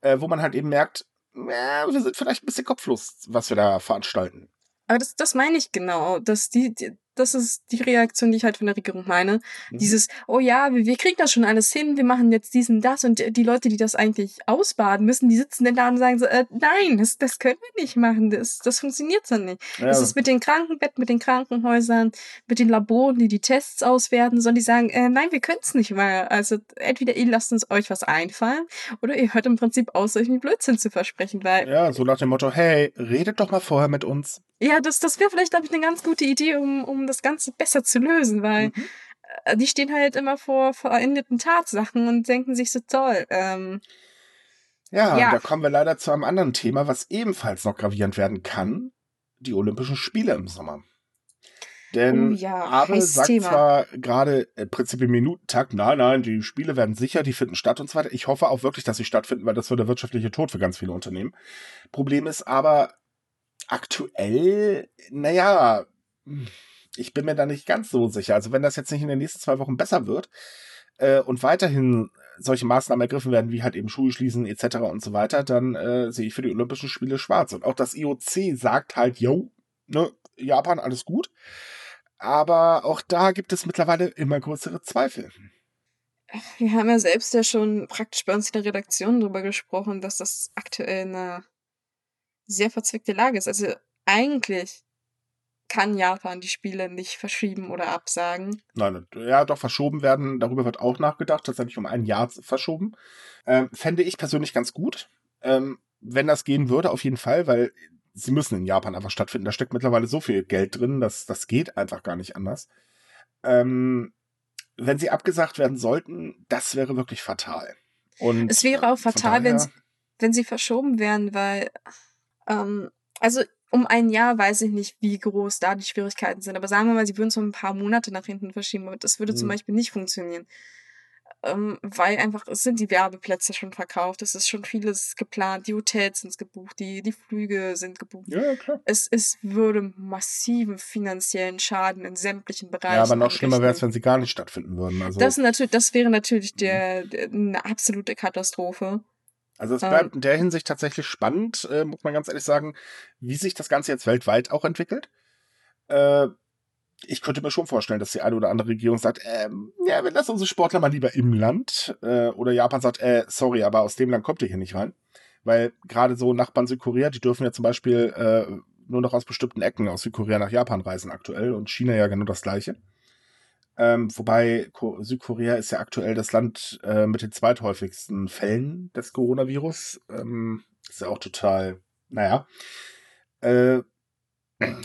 äh, wo man halt eben merkt, äh, wir sind vielleicht ein bisschen kopflos, was wir da veranstalten. Aber das, das meine ich genau, dass die, die das ist die Reaktion, die ich halt von der Regierung meine. Mhm. Dieses, oh ja, wir, wir kriegen das schon alles hin, wir machen jetzt diesen, das und die Leute, die das eigentlich ausbaden müssen, die sitzen dann da und sagen so, äh, nein, das, das können wir nicht machen, das, das funktioniert so nicht. Ja. Das ist mit den Krankenbetten, mit den Krankenhäusern, mit den Laboren, die die Tests auswerten, sondern die sagen, äh, nein, wir können es nicht mehr. Also entweder ihr lasst uns euch was einfallen oder ihr hört im Prinzip aus, euch einen Blödsinn zu versprechen, weil... Ja, so nach dem Motto, hey, redet doch mal vorher mit uns. Ja, das, das wäre vielleicht, glaube ich, eine ganz gute Idee, um, um das Ganze besser zu lösen, weil mhm. Äh, die stehen halt immer vor verendeten Tatsachen und denken sich so toll. Ähm, ja, ja, da kommen wir leider zu einem anderen Thema, was ebenfalls noch gravierend werden kann. Die Olympischen Spiele im Sommer. Denn Oh ja, Abe heißes sagt Thema. zwar gerade im Prinzip im Minutentakt, nein, nein, die Spiele werden sicher, die finden statt und so weiter. Ich hoffe auch wirklich, dass sie stattfinden, weil das wird der wirtschaftliche Tod für ganz viele Unternehmen. Problem ist aber aktuell, naja, ich bin mir da nicht ganz so sicher. Also wenn das jetzt nicht in den nächsten zwei Wochen besser wird äh, und weiterhin solche Maßnahmen ergriffen werden, wie halt eben Schulen schließen etc. und so weiter, dann äh, sehe ich für die Olympischen Spiele schwarz. Und auch das IOC sagt halt, yo, ne, Japan, alles gut. Aber auch da gibt es mittlerweile immer größere Zweifel. Wir haben ja selbst ja schon praktisch bei uns in der Redaktion drüber gesprochen, dass das aktuell eine sehr verzwickte Lage ist. Also eigentlich kann Japan die Spiele nicht verschieben oder absagen. Nein, ja, doch verschoben werden. Darüber wird auch nachgedacht, tatsächlich um ein Jahr verschoben. Ähm, fände ich persönlich ganz gut, ähm, wenn das gehen würde, auf jeden Fall, weil sie müssen in Japan einfach stattfinden. Da steckt mittlerweile so viel Geld drin, dass das geht einfach gar nicht anders. Ähm, wenn sie abgesagt werden sollten, das wäre wirklich fatal. Und Es wäre auch fatal, wenn, daher- sie- wenn sie verschoben wären, weil, ähm, also um ein Jahr weiß ich nicht, wie groß da die Schwierigkeiten sind. Aber sagen wir mal, sie würden es um ein paar Monate nach hinten verschieben. Aber das würde zum Mhm. Beispiel nicht funktionieren. Ähm, weil einfach, es sind die Werbeplätze schon verkauft, es ist schon vieles geplant, die Hotels sind gebucht, die, die Flüge sind gebucht. Ja, klar. Es, es würde massiven finanziellen Schaden in sämtlichen Bereichen. Ja, aber noch schlimmer wäre es, wenn sie gar nicht stattfinden würden. Also, Das, natürlich, das wäre natürlich Mhm. der, der, eine absolute Katastrophe. Also es ähm, bleibt in der Hinsicht tatsächlich spannend, äh, muss man ganz ehrlich sagen, wie sich das Ganze jetzt weltweit auch entwickelt. Äh, ich könnte mir schon vorstellen, dass die eine oder andere Regierung sagt, ähm, ja, wir lassen unsere Sportler mal lieber im Land. Äh, oder Japan sagt, äh, sorry, aber aus dem Land kommt ihr hier nicht rein. Weil gerade so Nachbarn Südkorea, die dürfen ja zum Beispiel äh, nur noch aus bestimmten Ecken aus Südkorea nach Japan reisen aktuell und China ja genau das gleiche. Ähm, wobei Ko Südkorea ist ja aktuell das Land äh, mit den zweithäufigsten Fällen des Coronavirus. Ähm, ist ja auch total, naja. Äh,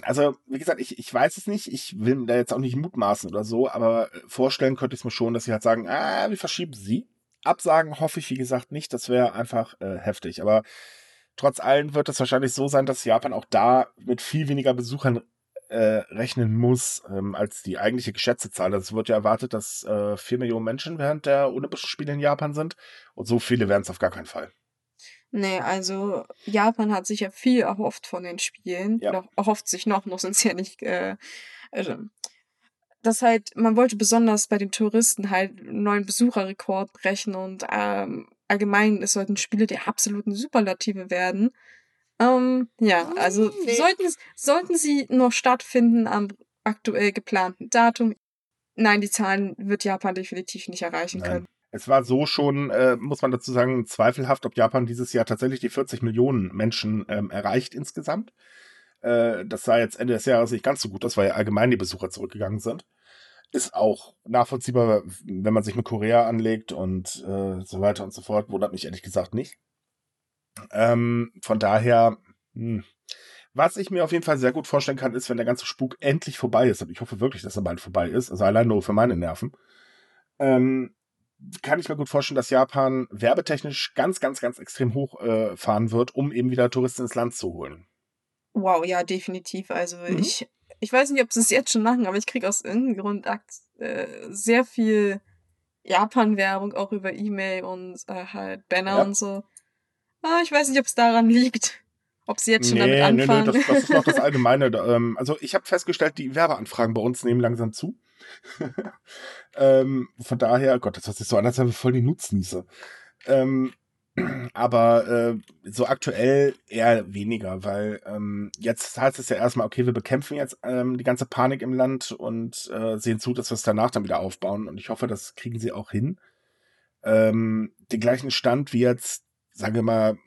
also, wie gesagt, ich, ich weiß es nicht. Ich will da jetzt auch nicht mutmaßen oder so, aber vorstellen könnte ich es mir schon, dass sie halt sagen, ah, wir verschieben sie. Absagen hoffe ich, wie gesagt, nicht. Das wäre einfach äh, heftig. Aber trotz allem wird es wahrscheinlich so sein, dass Japan auch da mit viel weniger Besuchern äh, rechnen muss ähm, als die eigentliche geschätzte Zahl. Also Es wird ja erwartet, dass äh, 4 Millionen Menschen während der Olympischen Spiele in Japan sind. Und so viele werden es auf gar keinen Fall. Nee, also Japan hat sich ja viel erhofft von den Spielen. Ja. Oder erhofft sich noch, noch sind sie ja nicht. Äh, also, das halt, man wollte besonders bei den Touristen halt einen neuen Besucherrekord brechen und ähm, allgemein, es sollten Spiele der absoluten Superlative werden. Ähm, ja, also Hm, nee. sollten, sollten sie noch stattfinden am aktuell geplanten Datum. Nein, die Zahlen wird Japan definitiv nicht erreichen Nein. können. Es war so schon, äh, muss man dazu sagen, zweifelhaft, ob Japan dieses Jahr tatsächlich die 40 Millionen Menschen ähm, erreicht insgesamt. Äh, das sah jetzt Ende des Jahres nicht ganz so gut aus, weil ja allgemein die Besucher zurückgegangen sind. Ist auch nachvollziehbar, wenn man sich mit Korea anlegt und äh, so weiter und so fort. Wundert mich ehrlich gesagt nicht. Ähm, von daher, hm. was ich mir auf jeden Fall sehr gut vorstellen kann, ist, wenn der ganze Spuk endlich vorbei ist. Und ich hoffe wirklich, dass er bald vorbei ist. Also allein nur für meine Nerven. Ähm, kann ich mir gut vorstellen, dass Japan werbetechnisch ganz, ganz, ganz extrem hoch äh, fahren wird, um eben wieder Touristen ins Land zu holen. Wow, ja, definitiv. Also Mhm. ich, ich weiß nicht, ob sie es jetzt schon machen, aber ich kriege aus irgendeinem Grund äh, sehr viel Japan-Werbung auch über E-Mail und äh, halt Banner Ja. und so. Ah, ich weiß nicht, ob es daran liegt. Ob sie jetzt schon damit nee, anfangen. das, das ist noch das (laughs) Allgemeine. Ähm, also ich habe festgestellt, die Werbeanfragen bei uns nehmen langsam zu. (laughs) ähm, von daher, Gott, das sich so an, als voll die Nutznießer. Ähm, (clears throat) aber äh, so aktuell eher weniger, weil ähm, jetzt heißt es ja erstmal, okay, wir bekämpfen jetzt ähm, die ganze Panik im Land und äh, sehen zu, dass wir es danach dann wieder aufbauen. Und ich hoffe, das kriegen sie auch hin. Ähm, den gleichen Stand wie jetzt, sagen wir mal,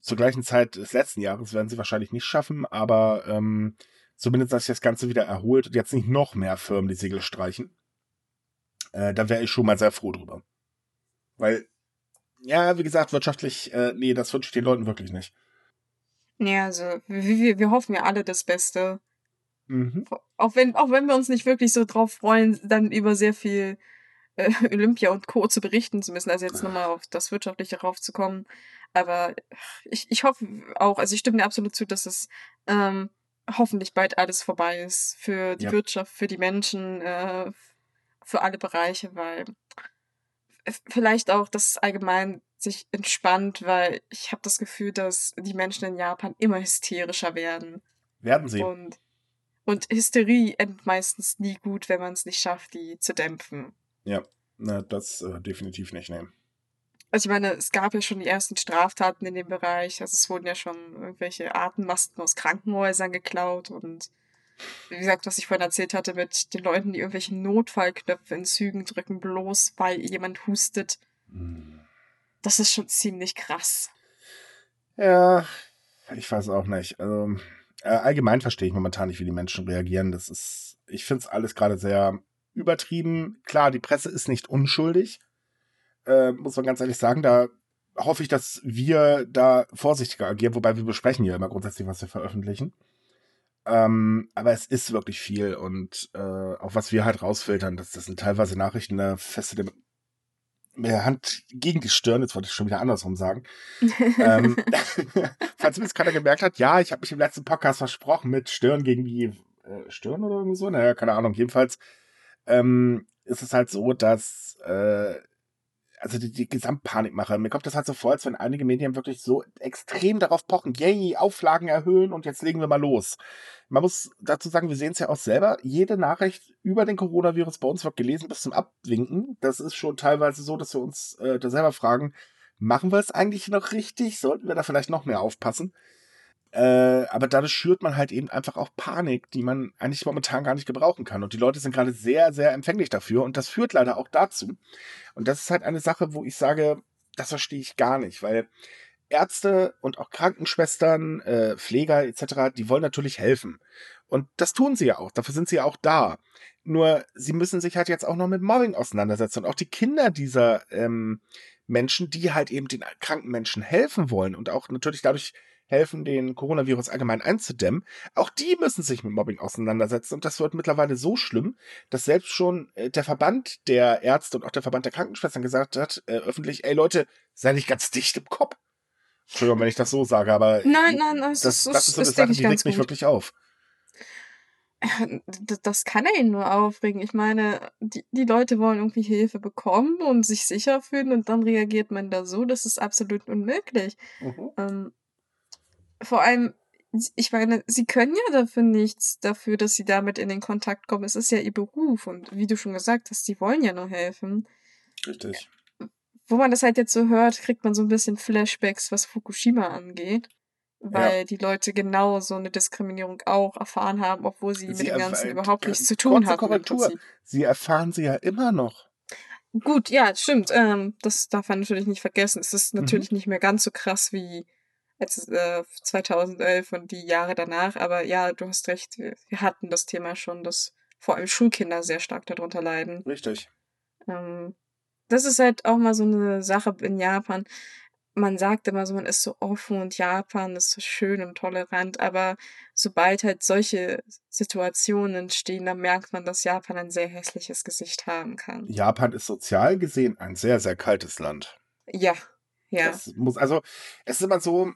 zur gleichen Zeit des letzten Jahres werden sie wahrscheinlich nicht schaffen, aber ähm, zumindest, dass sich das Ganze wieder erholt und jetzt nicht noch mehr Firmen die Segel streichen. Äh, da wäre ich schon mal sehr froh drüber. Weil, ja, wie gesagt, wirtschaftlich, äh, nee, das wünsche ich den Leuten wirklich nicht. ja, also wir, wir, hoffen ja alle das Beste. Mhm. Auch wenn, auch wenn wir uns nicht wirklich so drauf freuen, dann über sehr viel äh, (laughs) Olympia und Co. zu berichten zu müssen. Also jetzt nochmal auf das Wirtschaftliche raufzukommen. Aber ich, ich hoffe auch, also ich stimme dir absolut zu, dass es ähm, hoffentlich bald alles vorbei ist. Für die Ja. Wirtschaft, für die Menschen, äh, für alle Bereiche, weil vielleicht auch, dass es allgemein sich entspannt, weil ich habe das Gefühl, dass die Menschen in Japan immer hysterischer werden. Werden sie. Und, und Hysterie endet meistens nie gut, wenn man es nicht schafft, die zu dämpfen. Na, das äh, definitiv nicht, ne. Also ich meine, es gab ja schon die ersten Straftaten in dem Bereich. Also es wurden ja schon irgendwelche Atemmasken aus Krankenhäusern geklaut und wie gesagt, was ich vorhin erzählt hatte mit den Leuten, die irgendwelche Notfallknöpfe in Zügen drücken, bloß weil jemand hustet. Hm. Das ist schon ziemlich krass. Ja, ich weiß auch nicht. Also, äh, allgemein verstehe ich momentan nicht, wie die Menschen reagieren. Das ist, ich finde es alles gerade sehr übertrieben. Klar, die Presse ist nicht unschuldig. Äh, muss man ganz ehrlich sagen, da hoffe ich, dass wir da vorsichtiger agieren, wobei wir besprechen ja immer grundsätzlich, was wir veröffentlichen. Ähm, aber es ist wirklich viel und äh, auch was wir halt rausfiltern, das, das sind teilweise Nachrichten, da feste dem mit der Hand gegen die Stirn, jetzt wollte ich schon wieder andersrum sagen. ähm, (laughs) (laughs) falls mir das keiner gemerkt hat, ja, ich habe mich im letzten Podcast versprochen mit Stirn gegen die äh, Stirn oder irgendwie so. Naja, keine Ahnung. Jedenfalls ähm, ist es halt so, dass äh, also die, die Gesamtpanikmache, mir kommt das halt so vor, als wenn einige Medien wirklich so extrem darauf pochen, yay, Auflagen erhöhen und jetzt legen wir mal los. Man muss dazu sagen, wir sehen es ja auch selber, jede Nachricht über den Coronavirus bei uns wird gelesen bis zum Abwinken. Das ist schon teilweise so, dass wir uns äh, da selber fragen, machen wir es eigentlich noch richtig? Sollten wir da vielleicht noch mehr aufpassen? Äh, aber dadurch schürt man halt eben einfach auch Panik, die man eigentlich momentan gar nicht gebrauchen kann. Und die Leute sind gerade sehr, sehr empfänglich dafür. Und das führt leider auch dazu. Und das ist halt eine Sache, wo ich sage, das verstehe ich gar nicht, weil Ärzte und auch Krankenschwestern, äh, Pfleger etc., die wollen natürlich helfen. Und das tun sie ja auch. Dafür sind sie ja auch da. Nur sie müssen sich halt jetzt auch noch mit Mobbing auseinandersetzen. Und auch die Kinder dieser ähm, Menschen, die halt eben den kranken Menschen helfen wollen und auch natürlich dadurch helfen, den Coronavirus allgemein einzudämmen. Auch die müssen sich mit Mobbing auseinandersetzen. Und das wird mittlerweile so schlimm, dass selbst schon äh, der Verband der Ärzte und auch der Verband der Krankenschwestern gesagt hat, äh, öffentlich, ey Leute, sei nicht ganz dicht im Kopf. Entschuldigung, wenn ich das so sage, aber Nein, nein, das, das, ist, das ist so eine Sache, die regt mich gut. wirklich auf. (laughs) Das kann er ihn nur aufregen. Ich meine, die, die Leute wollen irgendwie Hilfe bekommen und sich sicher fühlen und dann reagiert man da so. Das ist absolut unmöglich. Mhm. Ähm, vor allem, ich meine, sie können ja dafür nichts, dafür, dass sie damit in den Kontakt kommen. Es ist ja ihr Beruf und wie du schon gesagt hast, die wollen ja nur helfen. Richtig. Wo man das halt jetzt so hört, kriegt man so ein bisschen Flashbacks, was Fukushima angeht. Weil die Leute genau so eine Diskriminierung auch erfahren haben, obwohl sie, Sie mit dem Ganzen erf- überhaupt äh, nichts zu tun hatten. Korrektur. Sie erfahren sie ja immer noch. Gut, ja, stimmt. Ähm, das darf man natürlich nicht vergessen. Es ist Mhm. natürlich nicht mehr ganz so krass wie als, äh, 2011 und die Jahre danach. Aber ja, du hast recht. Wir, wir hatten das Thema schon, dass vor allem Schulkinder sehr stark darunter leiden. Richtig. Ähm, das ist halt auch mal so eine Sache in Japan. Man sagt immer so, man ist so offen und Japan ist so schön und tolerant, aber sobald halt solche Situationen entstehen, dann merkt man, dass Japan ein sehr hässliches Gesicht haben kann. Japan ist sozial gesehen ein sehr, sehr kaltes Land. Ja, ja. Das muss, also, es ist immer so,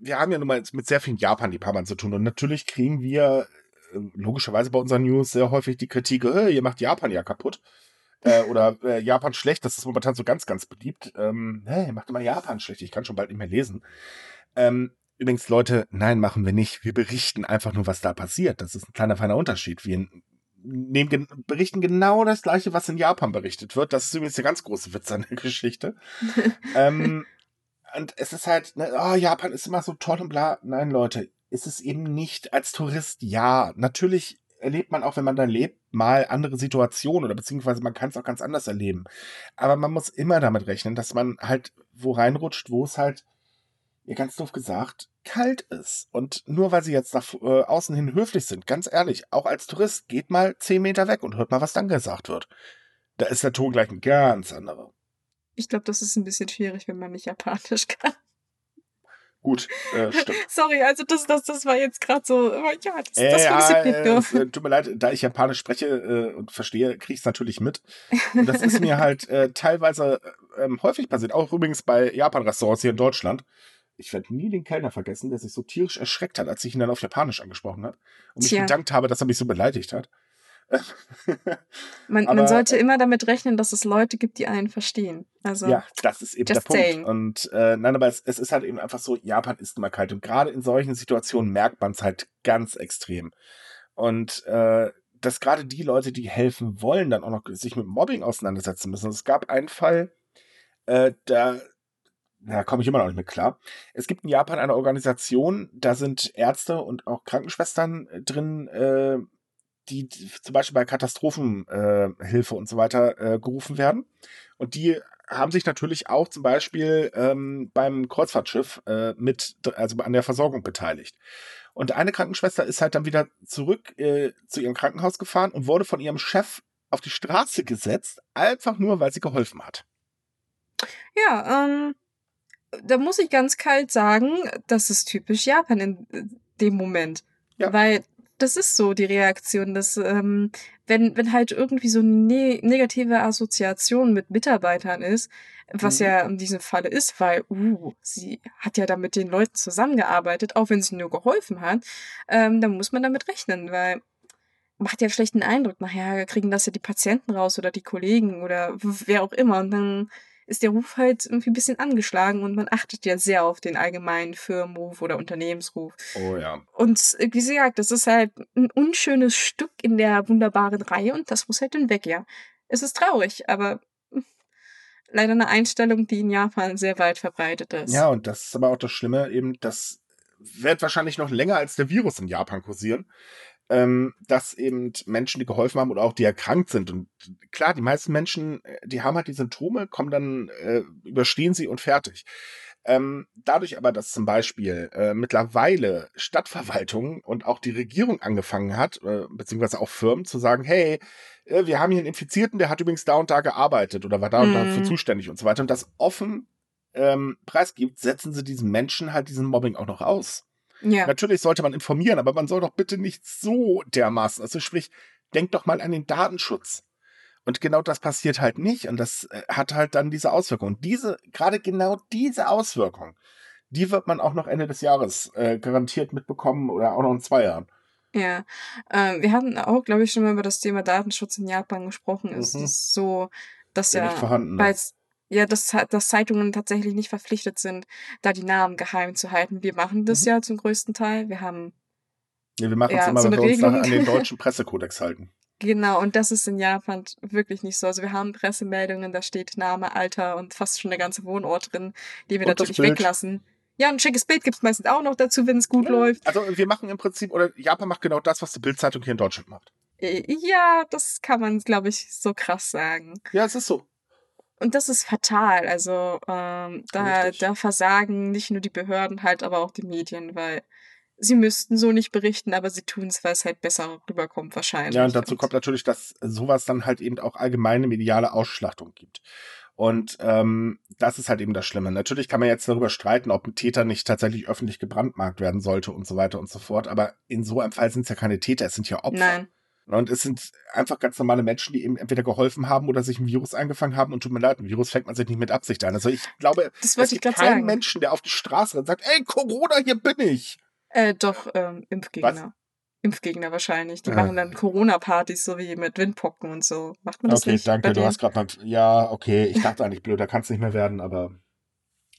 wir haben ja nun mal mit sehr vielen Japan-Liebhabern zu tun und natürlich kriegen wir äh, logischerweise bei unseren News sehr häufig die Kritik, äh, ihr macht Japan ja kaputt. Äh, (laughs) oder äh, Japan schlecht, das ist momentan so ganz, ganz beliebt. Ähm, hey, ihr macht immer Japan schlecht, ich kann schon bald nicht mehr lesen. Ähm, übrigens, Leute, nein, machen wir nicht. Wir berichten einfach nur, was da passiert. Das ist ein kleiner, feiner Unterschied. Wir nehmen, berichten genau das Gleiche, was in Japan berichtet wird. Das ist übrigens der ganz große Witz an der Geschichte. (laughs) ähm, und es ist halt, ne, oh, Japan ist immer so toll und bla. Nein, Leute, ist es eben nicht als Tourist. Ja, natürlich erlebt man auch, wenn man da lebt, mal andere Situationen oder beziehungsweise man kann es auch ganz anders erleben. Aber man muss immer damit rechnen, dass man halt wo reinrutscht, wo es halt, ja ganz doof gesagt, kalt ist. Und nur weil sie jetzt nach äh, außen hin höflich sind, ganz ehrlich, auch als Tourist, geht mal zehn Meter weg und hört mal, was dann gesagt wird. Da ist der Ton gleich ein ganz anderer. Ich glaube, das ist ein bisschen schwierig, wenn man nicht Japanisch kann. Gut, äh, stimmt. (laughs) Sorry, also das, das, das war jetzt gerade so, ja, das, Äh, das äh, nur. es, äh, tut mir leid, da ich Japanisch spreche äh, und verstehe, kriege ich es natürlich mit. Und das ist mir halt äh, teilweise äh, ähm, häufig passiert, auch übrigens bei Japan-Restaurants hier in Deutschland. ich werde nie den Kellner vergessen, der sich so tierisch erschreckt hat, als ich ihn dann auf Japanisch angesprochen habe und mich Tja. bedankt habe, dass er mich so beleidigt hat. (laughs) Man, Aber, man sollte äh, immer damit rechnen, dass es Leute gibt, die einen verstehen. Also, Ja, das ist eben der just Punkt. saying. Und äh, nein, aber es, es ist halt eben einfach so, Japan ist immer kalt. Und gerade in solchen Situationen merkt man es halt ganz extrem. Und äh, dass gerade die Leute, die helfen wollen, dann auch noch sich mit Mobbing auseinandersetzen müssen. Es gab einen Fall, äh, da, da komme ich immer noch nicht mit klar. Es gibt in Japan eine Organisation, da sind Ärzte und auch Krankenschwestern äh, drin, äh, die zum Beispiel bei Katastrophenhilfe äh, und so weiter äh, gerufen werden. Und die haben sich natürlich auch zum Beispiel ähm, beim Kreuzfahrtschiff äh, mit, also an der Versorgung beteiligt. Und eine Krankenschwester ist halt dann wieder zurück äh, zu ihrem Krankenhaus gefahren und wurde von ihrem Chef auf die Straße gesetzt, einfach nur, weil sie geholfen hat. Ja, ähm, da muss ich ganz kalt sagen, das ist typisch Japan in äh, dem Moment. Ja. Weil das ist so die Reaktion, dass ähm, wenn, wenn halt irgendwie so eine ne negative Assoziation mit Mitarbeitern ist, was Mhm. ja in diesem Falle ist, weil, uh, sie hat ja da mit den Leuten zusammengearbeitet, auch wenn sie nur geholfen hat, ähm, dann muss man damit rechnen, weil macht ja einen schlechten Eindruck. Nachher kriegen das ja die Patienten raus oder die Kollegen oder wer auch immer. Und dann ist der Ruf halt irgendwie ein bisschen angeschlagen und man achtet ja sehr auf den allgemeinen Firmenruf oder Unternehmensruf. Oh ja. Und wie gesagt, das ist halt ein unschönes Stück in der wunderbaren Reihe und das muss halt dann weg, ja. Es ist traurig, aber leider eine Einstellung, die in Japan sehr weit verbreitet ist. Ja, und das ist aber auch das Schlimme, eben, das wird wahrscheinlich noch länger als der Virus in Japan kursieren, ähm, dass eben Menschen, die geholfen haben oder auch die erkrankt sind. Und klar, die meisten Menschen, äh, die haben halt die Symptome, kommen dann, äh, überstehen sie und fertig. Ähm, dadurch aber, dass zum Beispiel äh, mittlerweile Stadtverwaltungen und auch die Regierung angefangen hat, äh, beziehungsweise auch Firmen zu sagen, hey, äh, wir haben hier einen Infizierten, der hat übrigens da und da gearbeitet oder war da und Mhm. dafür zuständig und so weiter. Und das offen ähm, preisgibt, setzen sie diesen Menschen halt diesen Mobbing auch noch aus. Ja. Natürlich sollte man informieren, aber man soll doch bitte nicht so dermaßen, also sprich, denkt doch mal an den Datenschutz. Und genau das passiert halt nicht und das äh, hat halt dann diese Auswirkung. Und diese, gerade genau diese Auswirkung, die wird man auch noch Ende des Jahres äh, garantiert mitbekommen oder auch noch in zwei Jahren. Ja, ähm, wir hatten auch, glaube ich, schon mal über das Thema Datenschutz in Japan gesprochen. Es Mhm. ist so, dass Ja, ja, nicht vorhanden, ne? weil ja, dass, dass Zeitungen tatsächlich nicht verpflichtet sind, da die Namen geheim zu halten. Wir machen das Mhm. ja zum größten Teil. Wir haben Ja, wir machen es Ja, immer, so wenn wir uns Regelung. an den (laughs) deutschen Pressekodex halten. genau, und das ist in Japan wirklich nicht so. Also wir haben Pressemeldungen, da steht Name, Alter und fast schon der ganze Wohnort drin, die wir Und natürlich weglassen. Ja, ein schickes Bild gibt's meistens auch noch dazu, wenn es gut Ja, läuft. Also wir machen im Prinzip, oder Japan macht genau das, was die Bildzeitung hier in Deutschland macht. Äh, Ja, das kann man, glaube ich, so krass sagen. Ja, es ist so. Und das ist fatal. Also ähm, da, Richtig. da versagen nicht nur die Behörden halt, aber auch die Medien, weil sie müssten so nicht berichten, aber sie tun es, weil es halt besser rüberkommt wahrscheinlich. Ja, und dazu kommt natürlich, dass sowas dann halt eben auch allgemeine mediale Ausschlachtung gibt. Und ähm, das ist halt eben das Schlimme. Natürlich kann man jetzt darüber streiten, ob ein Täter nicht tatsächlich öffentlich gebrandmarkt werden sollte und so weiter und so fort. Aber in so einem Fall sind es ja keine Täter, es sind ja Opfer. Nein. Und es sind einfach ganz normale Menschen, die eben entweder geholfen haben oder sich ein Virus eingefangen haben. Und tut mir leid, ein Virus fängt man sich nicht mit Absicht ein. Also ich glaube, Das es gibt keinen sagen. Menschen, der auf die Straße rennt und sagt, ey, Corona, hier bin ich. Äh, doch, ähm, Impfgegner. Impfgegner wahrscheinlich. Die Ja. machen dann Corona-Partys, so wie mit Windpocken und so. Macht man das Okay, nicht? danke, bei du hast gerade mal. Ja, okay, ich dachte eigentlich blöd, da kann es nicht mehr werden, aber.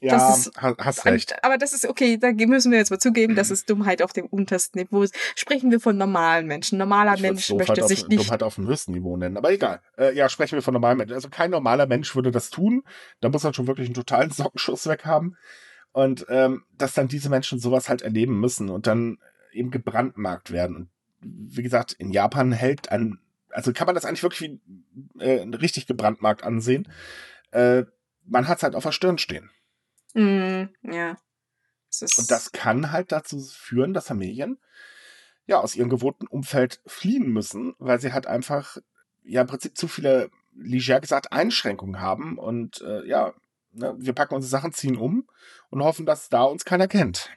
Ja, Das ist- ha- hast recht. Aber das ist okay, da müssen wir jetzt mal zugeben, das ist Dummheit auf dem untersten Niveau. Sprechen wir von normalen Menschen. Normaler Ich Mensch möchte auf, sich nicht. Dummheit auf dem höchsten Niveau nennen, aber egal. Äh, ja, sprechen wir von normalen Menschen. Also kein normaler Mensch würde das tun. Da muss man schon wirklich einen totalen (laughs) Sockenschuss weg haben. Und ähm, dass dann diese Menschen sowas halt erleben müssen und dann eben gebrandmarkt werden. Und wie gesagt, in Japan hält ein, also kann man das eigentlich wirklich wie äh, richtig gebrandmarkt ansehen. Äh, man hat es halt auf der Stirn stehen. Mm, ja. Das Und das kann halt dazu führen, dass Familien ja aus ihrem gewohnten Umfeld fliehen müssen, weil sie halt einfach ja im Prinzip zu viele, leger gesagt, Einschränkungen haben und äh, ja, ne, wir packen unsere Sachen, ziehen um und hoffen, dass da uns keiner kennt.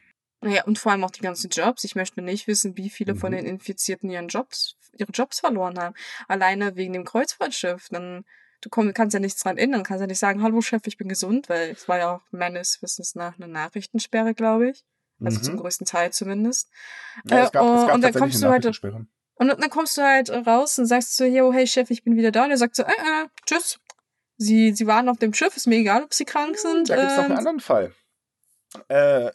Ja, und vor allem auch die ganzen Jobs. Ich möchte nicht wissen, wie viele von Mhm. den Infizierten ihren Jobs, ihre Jobs verloren haben. Alleine wegen dem Kreuzfahrtschiff. Dann du komm, kannst ja nichts dran ändern, kannst ja nicht sagen, hallo Chef, ich bin gesund, weil es war ja auch meines Wissens nach eine Nachrichtensperre, glaube ich. Also zum Mhm. größten Teil zumindest. Ja, Äh, es gab, es und gab dann tatsächlich kommst du halt, und dann kommst du halt raus und sagst so, yo, hey Chef, ich bin wieder da. Und er sagt so, äh, äh, tschüss. Sie, sie waren auf dem Schiff, ist mir egal, ob sie krank sind. Da gibt es noch einen ähm, anderen Fall. Äh,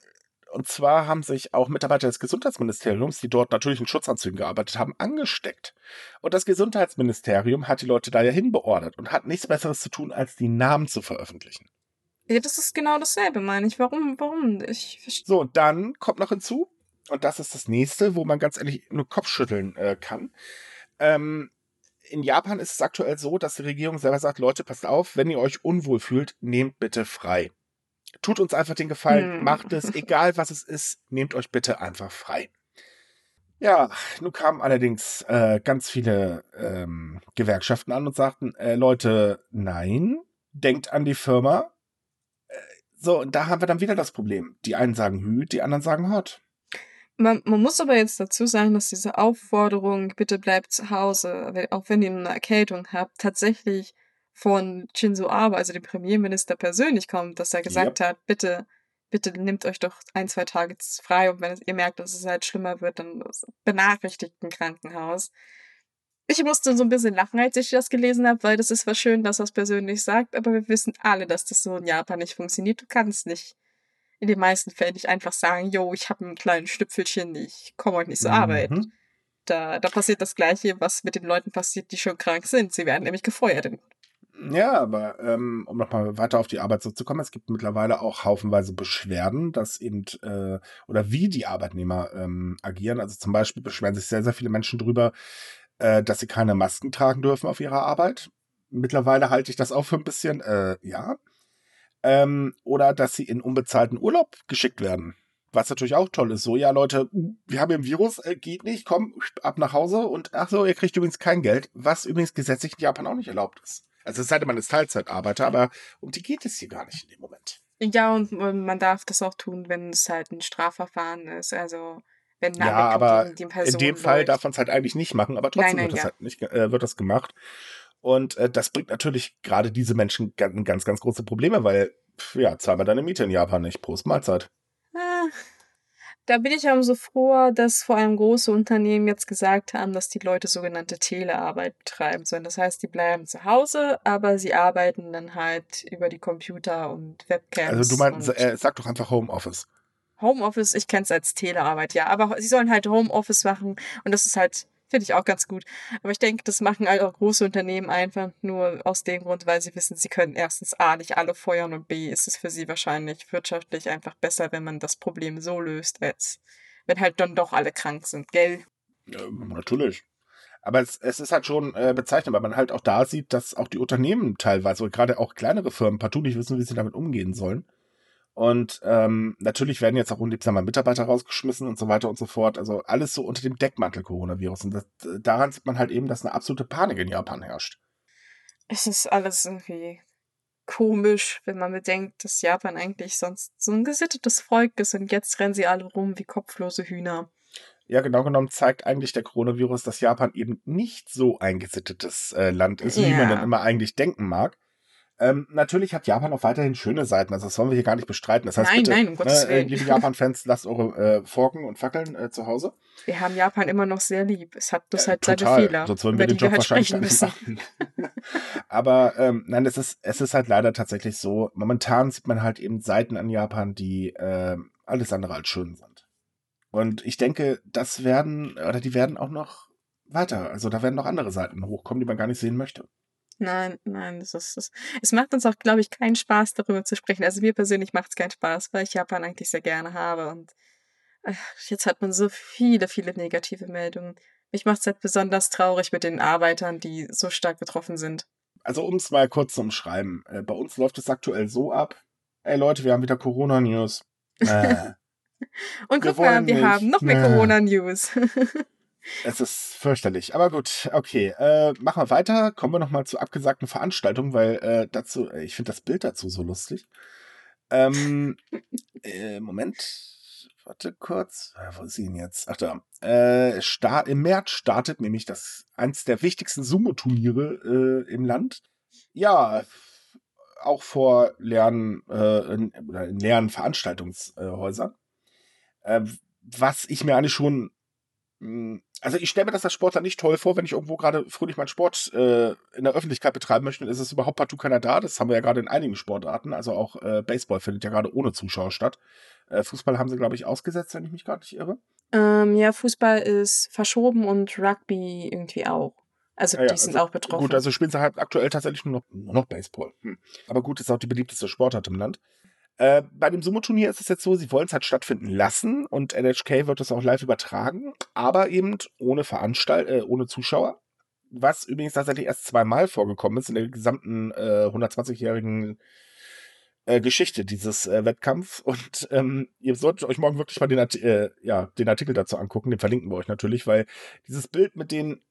und zwar haben sich auch Mitarbeiter des Gesundheitsministeriums, die dort natürlich in Schutzanzügen gearbeitet haben, angesteckt. Und das Gesundheitsministerium hat die Leute da ja hinbeordert und hat nichts Besseres zu tun, als die Namen zu veröffentlichen. Ja, das ist genau dasselbe, meine ich. Warum, warum? Ich verstehe. So, und dann kommt noch hinzu, und das ist das nächste, wo man ganz ehrlich nur Kopfschütteln äh, kann. Ähm, in Japan ist es aktuell so, dass die Regierung selber sagt, Leute, passt auf, wenn ihr euch unwohl fühlt, nehmt bitte frei. Tut uns einfach den Gefallen, Hm. macht es, egal was es ist, nehmt euch bitte einfach frei. Ja, nun kamen allerdings äh, ganz viele ähm, Gewerkschaften an und sagten, äh, Leute, nein, denkt an die Firma. Äh, so, und da haben wir dann wieder das Problem. Die einen sagen Hü, die anderen sagen Hot. Man, man muss aber jetzt dazu sagen, dass diese Aufforderung, bitte bleibt zu Hause, auch wenn ihr eine Erkältung habt, tatsächlich von Shinzo Abe, also dem Premierminister persönlich kommt, dass er gesagt hat, bitte, bitte nehmt euch doch ein, zwei Tage frei und wenn ihr merkt, dass es halt schlimmer wird, dann benachrichtigt ein Krankenhaus. Ich musste so ein bisschen lachen, als ich das gelesen habe, weil das ist zwar schön, dass er es persönlich sagt, aber wir wissen alle, dass das so in Japan nicht funktioniert. Du kannst nicht in den meisten Fällen nicht einfach sagen, yo, ich habe ein kleines Stüpfelchen, ich komme heute nicht zur Arbeit. Mhm. Da, da passiert das Gleiche, was mit den Leuten passiert, die schon krank sind. Sie werden nämlich gefeuert. Ja, aber ähm, um nochmal weiter auf die Arbeit zurückzukommen, es gibt mittlerweile auch haufenweise Beschwerden, dass eben, äh, oder wie die Arbeitnehmer ähm, agieren. Also zum Beispiel beschweren sich sehr, sehr viele Menschen drüber, äh, dass sie keine Masken tragen dürfen auf ihrer Arbeit. Mittlerweile halte ich das auch für ein bisschen, äh, ja. Ähm, oder dass sie in unbezahlten Urlaub geschickt werden. Was natürlich auch toll ist. So, ja, Leute, wir haben hier ein Virus, äh, geht nicht, komm, ab nach Hause und ach so, ihr kriegt übrigens kein Geld, was übrigens gesetzlich in Japan auch nicht erlaubt ist. Also es sei denn, man ist Teilzeitarbeiter, aber um die geht es hier gar nicht in dem Moment. Ja, und man darf das auch tun, wenn es halt ein Strafverfahren ist. Also, wenn eine Ja, aber gegen die In dem Fall läuft. darf man es halt eigentlich nicht machen, aber trotzdem Nein, nein, wird, das ja. halt nicht, äh, wird das gemacht. Und äh, das bringt natürlich gerade diese Menschen ganz, ganz, ganz große Probleme, weil, pf, ja, zahl mal deine Miete in Japan nicht. Prost Mahlzeit. Ah, Da bin ich umso froher, dass vor allem große Unternehmen jetzt gesagt haben, dass die Leute sogenannte Telearbeit betreiben sollen. Das heißt, die bleiben zu Hause, aber sie arbeiten dann halt über die Computer und Webcams. Also du meinst, äh, sag doch einfach Homeoffice. Homeoffice, ich kenne es als Telearbeit, ja. Aber sie sollen halt Homeoffice machen und das ist halt, finde ich auch ganz gut. Aber ich denke, das machen auch große Unternehmen einfach nur aus dem Grund, weil sie wissen, sie können erstens A nicht alle feuern und B ist es für sie wahrscheinlich wirtschaftlich einfach besser, wenn man das Problem so löst, als wenn halt dann doch alle krank sind, gell? Ähm, natürlich. Aber es, es ist halt schon äh, bezeichnend, weil man halt auch da sieht, dass auch die Unternehmen teilweise, gerade auch kleinere Firmen, partout nicht wissen, wie sie damit umgehen sollen. Und ähm, natürlich werden jetzt auch unliebsame Mitarbeiter rausgeschmissen und so weiter und so fort. Also alles so unter dem Deckmantel Coronavirus. Und das, daran sieht man halt eben, dass eine absolute Panik in Japan herrscht. Es ist alles irgendwie komisch, wenn man bedenkt, dass Japan eigentlich sonst so ein gesittetes Volk ist und jetzt rennen sie alle rum wie kopflose Hühner. Ja, genau genommen zeigt eigentlich der Coronavirus, dass Japan eben nicht so ein gesittetes äh, Land ist, wie man Ja. dann immer eigentlich denken mag. Ähm, natürlich hat Japan auch weiterhin schöne Seiten, also das wollen wir hier gar nicht bestreiten. Das heißt, Nein, bitte, nein, um Gottes ne, äh, Willen. liebe Japan-Fans, lasst eure äh, Forken und Fackeln äh, zu Hause. Wir haben Japan immer noch sehr lieb. Es hat bloß Äh, halt seine total, Fehler, sonst würden wir den die wir Job halt wahrscheinlich gar nicht machen. (laughs) Aber ähm, nein, es ist, es ist halt leider tatsächlich so, momentan sieht man halt eben Seiten an Japan, die äh, alles andere als schön sind. Und ich denke, das werden, oder die werden auch noch weiter, also da werden noch andere Seiten hochkommen, die man gar nicht sehen möchte. Nein, nein, das ist das. Es macht uns auch, glaube ich, keinen Spaß, darüber zu sprechen. Also mir persönlich macht es keinen Spaß, weil ich Japan eigentlich sehr gerne habe. Und ach, jetzt hat man so viele, viele negative Meldungen. Mich macht es halt besonders traurig mit den Arbeitern, die so stark betroffen sind. Also um es mal kurz zu umschreiben, äh, bei uns läuft es aktuell so ab, ey Leute, wir haben wieder Corona-News. Äh, (laughs) Und Wir guck mal, wollen wir nicht. haben noch mehr Nee. Corona-News. (laughs) Es ist fürchterlich. Aber gut, okay. Äh, machen wir weiter. Kommen wir nochmal zur abgesagten Veranstaltung, weil äh, dazu, äh, ich finde das Bild dazu so lustig. Ähm, (laughs) äh, Moment. Warte kurz. Äh, Wo ist sie denn jetzt? Ach da. Äh, start, Im März startet nämlich das eins der wichtigsten Sumo-Turniere äh, im Land. Ja, auch vor leeren, äh, in, in Veranstaltungshäusern. Äh, was ich mir eigentlich schon also ich stelle mir das als Sportler nicht toll vor, wenn ich irgendwo gerade fröhlich meinen Sport äh, in der Öffentlichkeit betreiben möchte, dann ist es überhaupt partout keiner da. Das haben wir ja gerade in einigen Sportarten. Also auch äh, Baseball findet ja gerade ohne Zuschauer statt. Äh, Fußball haben sie, glaube ich, ausgesetzt, wenn ich mich gerade nicht irre. Ähm, ja, Fußball ist verschoben und Rugby irgendwie auch. Also Ja, ja, die sind also auch betroffen. Gut, also spielen sie halt aktuell tatsächlich nur noch, nur noch Baseball. Hm. Aber gut, ist auch die beliebteste Sportart im Land. Äh, bei dem Sumo-Turnier ist es jetzt so, sie wollen es halt stattfinden lassen und NHK wird es auch live übertragen, aber eben ohne Veranstalt, äh, ohne Zuschauer. Was übrigens tatsächlich erst zweimal vorgekommen ist in der gesamten äh, 120-jährigen äh, Geschichte dieses äh, Wettkampfs. Und ähm, ihr solltet euch morgen wirklich mal den, Art äh, ja, den Artikel dazu angucken, den verlinken wir euch natürlich, weil dieses Bild mit den,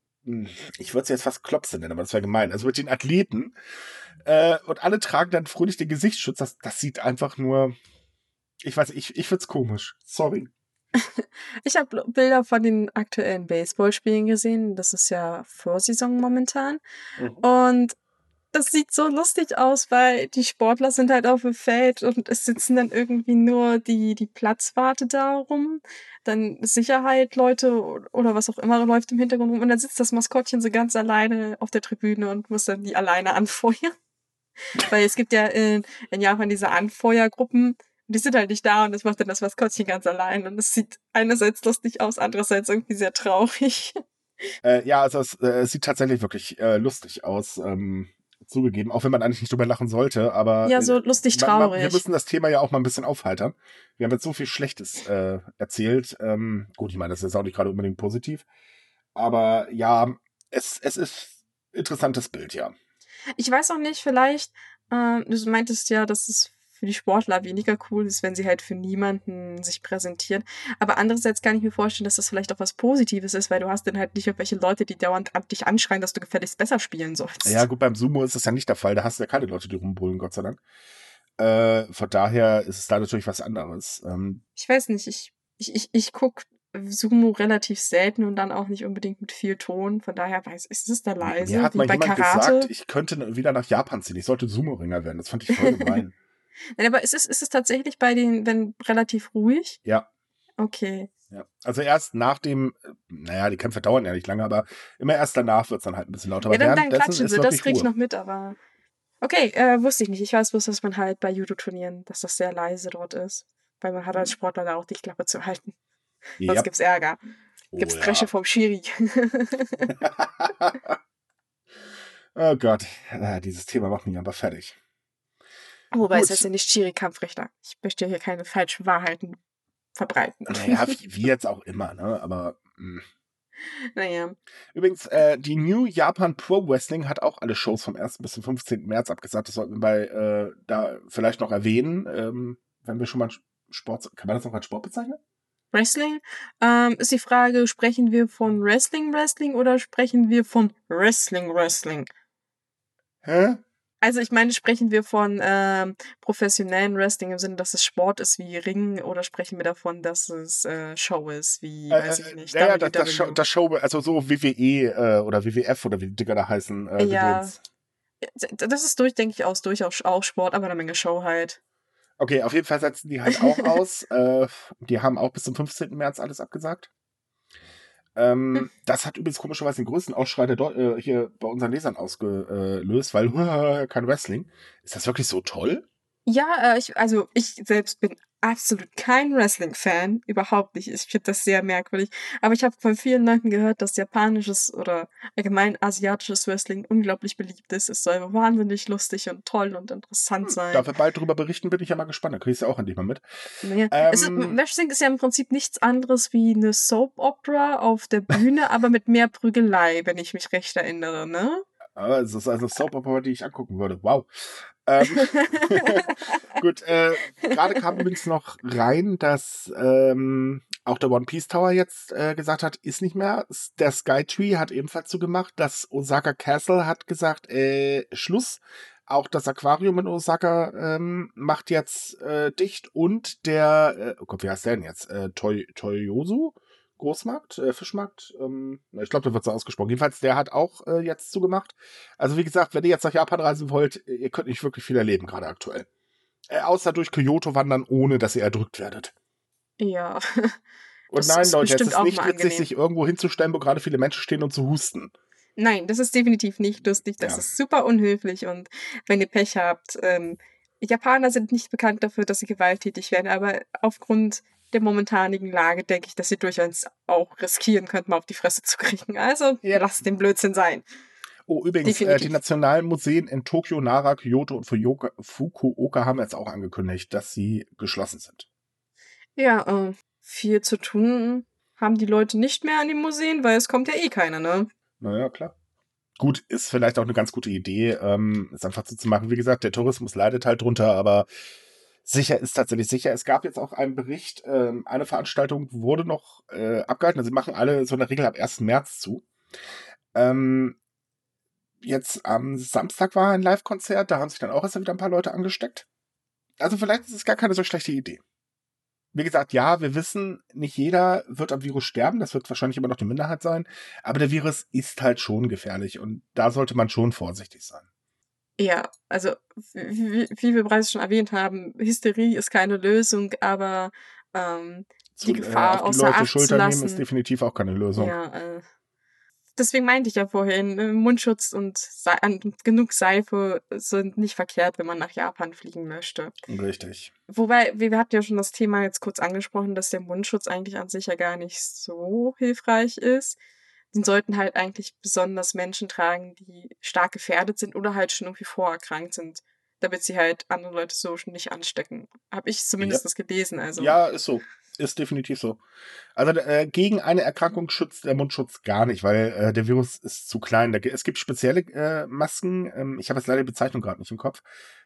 ich würde es jetzt fast Klopse nennen, aber das wäre gemein, also mit den Athleten äh, und alle tragen dann fröhlich den Gesichtsschutz, das, das sieht einfach nur, ich weiß ich, ich find's komisch, sorry. (laughs) Ich habe Bilder von den aktuellen Baseballspielen gesehen. Das ist ja Vorsaison momentan. Mhm. Und das sieht so lustig aus, weil die Sportler sind halt auf dem Feld und es sitzen dann irgendwie nur die, die Platzwarte da rum. Dann Sicherheit, Leute oder was auch immer läuft im Hintergrund rum. Und dann sitzt das Maskottchen so ganz alleine auf der Tribüne und muss dann die alleine (laughs) anfeuern. Weil es gibt ja in, in Japan diese Anfeuergruppen, die sind halt nicht da und das macht dann das Maskottchen ganz allein. Und es sieht einerseits lustig aus, andererseits irgendwie sehr traurig. Äh, ja, also es, äh, sieht tatsächlich wirklich äh, lustig aus, ähm, zugegeben, auch wenn man eigentlich nicht drüber lachen sollte, aber Ja, so lustig man- man- traurig. wir müssen das Thema ja auch mal ein bisschen aufheitern. Wir haben jetzt so viel Schlechtes äh, erzählt. Ähm, gut, ich meine, das ist jetzt auch nicht gerade unbedingt positiv, aber ja, es, es ist interessantes Bild, ja. Ich weiß auch nicht, vielleicht, ähm, du meintest ja, dass es für die Sportler weniger cool ist, wenn sie halt für niemanden sich präsentieren. Aber andererseits kann ich mir vorstellen, dass das vielleicht auch was Positives ist, weil du hast dann halt nicht irgendwelche Leute, die dauernd dich anschreien, dass du gefälligst besser spielen sollst. Ja, gut, beim Sumo ist das ja nicht der Fall. Da hast du ja keine Leute, die rumbrüllen, Gott sei Dank. Äh, von daher ist es da natürlich was anderes. Ähm, Ich weiß nicht, ich, ich, ich, ich guck Sumo relativ selten und dann auch nicht unbedingt mit viel Ton. Von daher weiß ich, ist es da leise, mir hat mal bei jemand Karate. gesagt, ich könnte wieder nach Japan ziehen. Ich sollte Sumo-Ringer werden. Das fand ich voll (laughs) gemein. Nein, aber ist es, ist es tatsächlich bei den, wenn relativ ruhig? ja. Okay. Ja, also erst nach dem, äh, naja, die Kämpfe dauern ja nicht lange, aber immer erst danach wird es dann halt ein bisschen lauter. Ja, dann, dann klatschen sie, das wirklich krieg ich noch mit, aber. Okay, äh, wusste ich nicht. Ich weiß bloß, dass man halt bei Judo-Turnieren, dass das sehr leise dort ist. Weil man hat als Sportler da auch die Klappe zu halten. Sonst Ja. gibt's Ärger. Gibt's Oh, Dresche vom Schiri. (laughs) oh Gott, ah, dieses Thema macht mich aber fertig. Wobei es Gut. heißt ja nicht Schiri-Kampfrichter. Ich möchte hier keine falschen Wahrheiten verbreiten. Naja, (laughs) wie, wie jetzt auch immer, ne? Aber mh. naja. übrigens, äh, die New Japan Pro Wrestling hat auch alle Shows vom 1. bis zum 15. März abgesagt. Das sollten wir bei äh, da vielleicht noch erwähnen, ähm, wenn wir schon mal Sport, kann man das noch als Sport bezeichnen? Wrestling? Ähm, ist die Frage, sprechen wir von Wrestling Wrestling oder sprechen wir von Wrestling Wrestling? Hä? Also ich meine, sprechen wir von ähm, professionellen Wrestling im Sinne, dass es Sport ist wie Ring oder sprechen wir davon, dass es äh, Show ist wie, weiß ich nicht, Äh, ja, das, das, WW? Show, das Show, also so WWE äh, oder WWF oder wie die Dinger da heißen. Äh, Ja. Gedöns. Das ist durch, denke ich, aus durchaus auch Sport, aber eine Menge Show halt. Okay, auf jeden Fall setzen die halt auch (laughs) aus. Äh, die haben auch bis zum 15. März alles abgesagt. Ähm, Hm. Das hat übrigens komischerweise den größten Ausschrei der Deu äh, hier bei unseren Lesern ausgelöst, weil (laughs) kein Wrestling. Ist das wirklich so toll? Ja, äh, ich, also ich selbst bin absolut kein Wrestling-Fan, überhaupt nicht. Ich finde das sehr merkwürdig. Aber ich habe von vielen Leuten gehört, dass japanisches oder allgemein asiatisches Wrestling unglaublich beliebt ist. Es soll wahnsinnig lustig und toll und interessant sein. Darf wir bald drüber berichten, bin ich ja mal gespannt. Da kriegst du ja auch endlich mal mit. Naja, es ist, Ähm, Wrestling ist ja im Prinzip nichts anderes wie eine Soap-Opera auf der Bühne, (laughs) aber mit mehr Prügelei, wenn ich mich recht erinnere, ne? Aber es ist also Soap Opera, die ich angucken würde. Wow. Ähm, (laughs) gut, äh, gerade kam übrigens noch rein, dass ähm, auch der One Piece Tower jetzt äh, gesagt hat, ist nicht mehr. Der Skytree hat ebenfalls zugemacht. Das Osaka Castle hat gesagt, äh, Schluss. Auch das Aquarium in Osaka ähm, macht jetzt äh, dicht und der, äh, oh Gott, wie heißt der denn jetzt? Äh, Toy, Toyosu? Großmarkt, äh, Fischmarkt. Ähm, ich glaube, da wird so ausgesprochen. Jedenfalls, der hat auch äh, jetzt zugemacht. Also wie gesagt, wenn ihr jetzt nach Japan reisen wollt, ihr könnt nicht wirklich viel erleben, gerade aktuell. Äh, außer durch Kyoto wandern, ohne dass ihr erdrückt werdet. Ja. (laughs) Und Das nein, Leute, es ist nicht witzig, sich irgendwo hinzustellen, wo gerade viele Menschen stehen und zu husten. Nein, das ist definitiv nicht lustig. Das Ja. ist super unhöflich und wenn ihr Pech habt, ähm, Japaner sind nicht bekannt dafür, dass sie gewalttätig werden, aber aufgrund der momentanigen Lage denke ich, dass ihr durchaus auch riskieren könnt, mal auf die Fresse zu kriegen. Also Ja. lasst den Blödsinn sein. Oh, übrigens, äh, die nationalen Museen in Tokio, Nara, Kyoto und Fukuoka haben jetzt auch angekündigt, dass sie geschlossen sind. Ja, äh, viel zu tun haben die Leute nicht mehr an den Museen, weil es kommt ja eh keiner, ne? Naja, klar. Gut, ist vielleicht auch eine ganz gute Idee, ähm, es einfach so zu machen. Wie gesagt, der Tourismus leidet halt drunter, aber sicher ist tatsächlich sicher. Es gab jetzt auch einen Bericht, ähm, eine Veranstaltung wurde noch äh, abgehalten. Also sie machen alle so in der Regel ab 1. März zu. Ähm, jetzt am Samstag war ein Live-Konzert, da haben sich dann auch erst wieder ein paar Leute angesteckt. Also vielleicht ist es gar keine so schlechte Idee. Wie gesagt, ja, wir wissen, nicht jeder wird am Virus sterben, das wird wahrscheinlich immer noch die Minderheit sein, aber der Virus ist halt schon gefährlich und da sollte man schon vorsichtig sein. Ja, also wie, wie wir bereits schon erwähnt haben, Hysterie ist keine Lösung, aber ähm, Zu, Die Gefahr auf die außer Leute Acht zu Schulter nehmen lassen. ist definitiv auch keine Lösung. ja, äh, deswegen meinte ich ja vorhin, äh, Mundschutz und Se und genug Seife sind nicht verkehrt, wenn man nach Japan fliegen möchte. Richtig. Wobei, wir wir hatten ja schon das Thema jetzt kurz angesprochen, dass der Mundschutz eigentlich an sich ja gar nicht so hilfreich ist. Den sollten halt eigentlich besonders Menschen tragen, die stark gefährdet sind oder halt schon irgendwie vorerkrankt sind, damit sie halt andere Leute so schon nicht anstecken. Habe ich zumindest das gelesen. Also Ja, ist so. Ist definitiv so. Also äh, gegen eine Erkrankung schützt der Mundschutz gar nicht, weil äh, der Virus ist zu klein. Da, es gibt spezielle äh, Masken, ähm, ich habe jetzt leider die Bezeichnung gerade nicht im Kopf,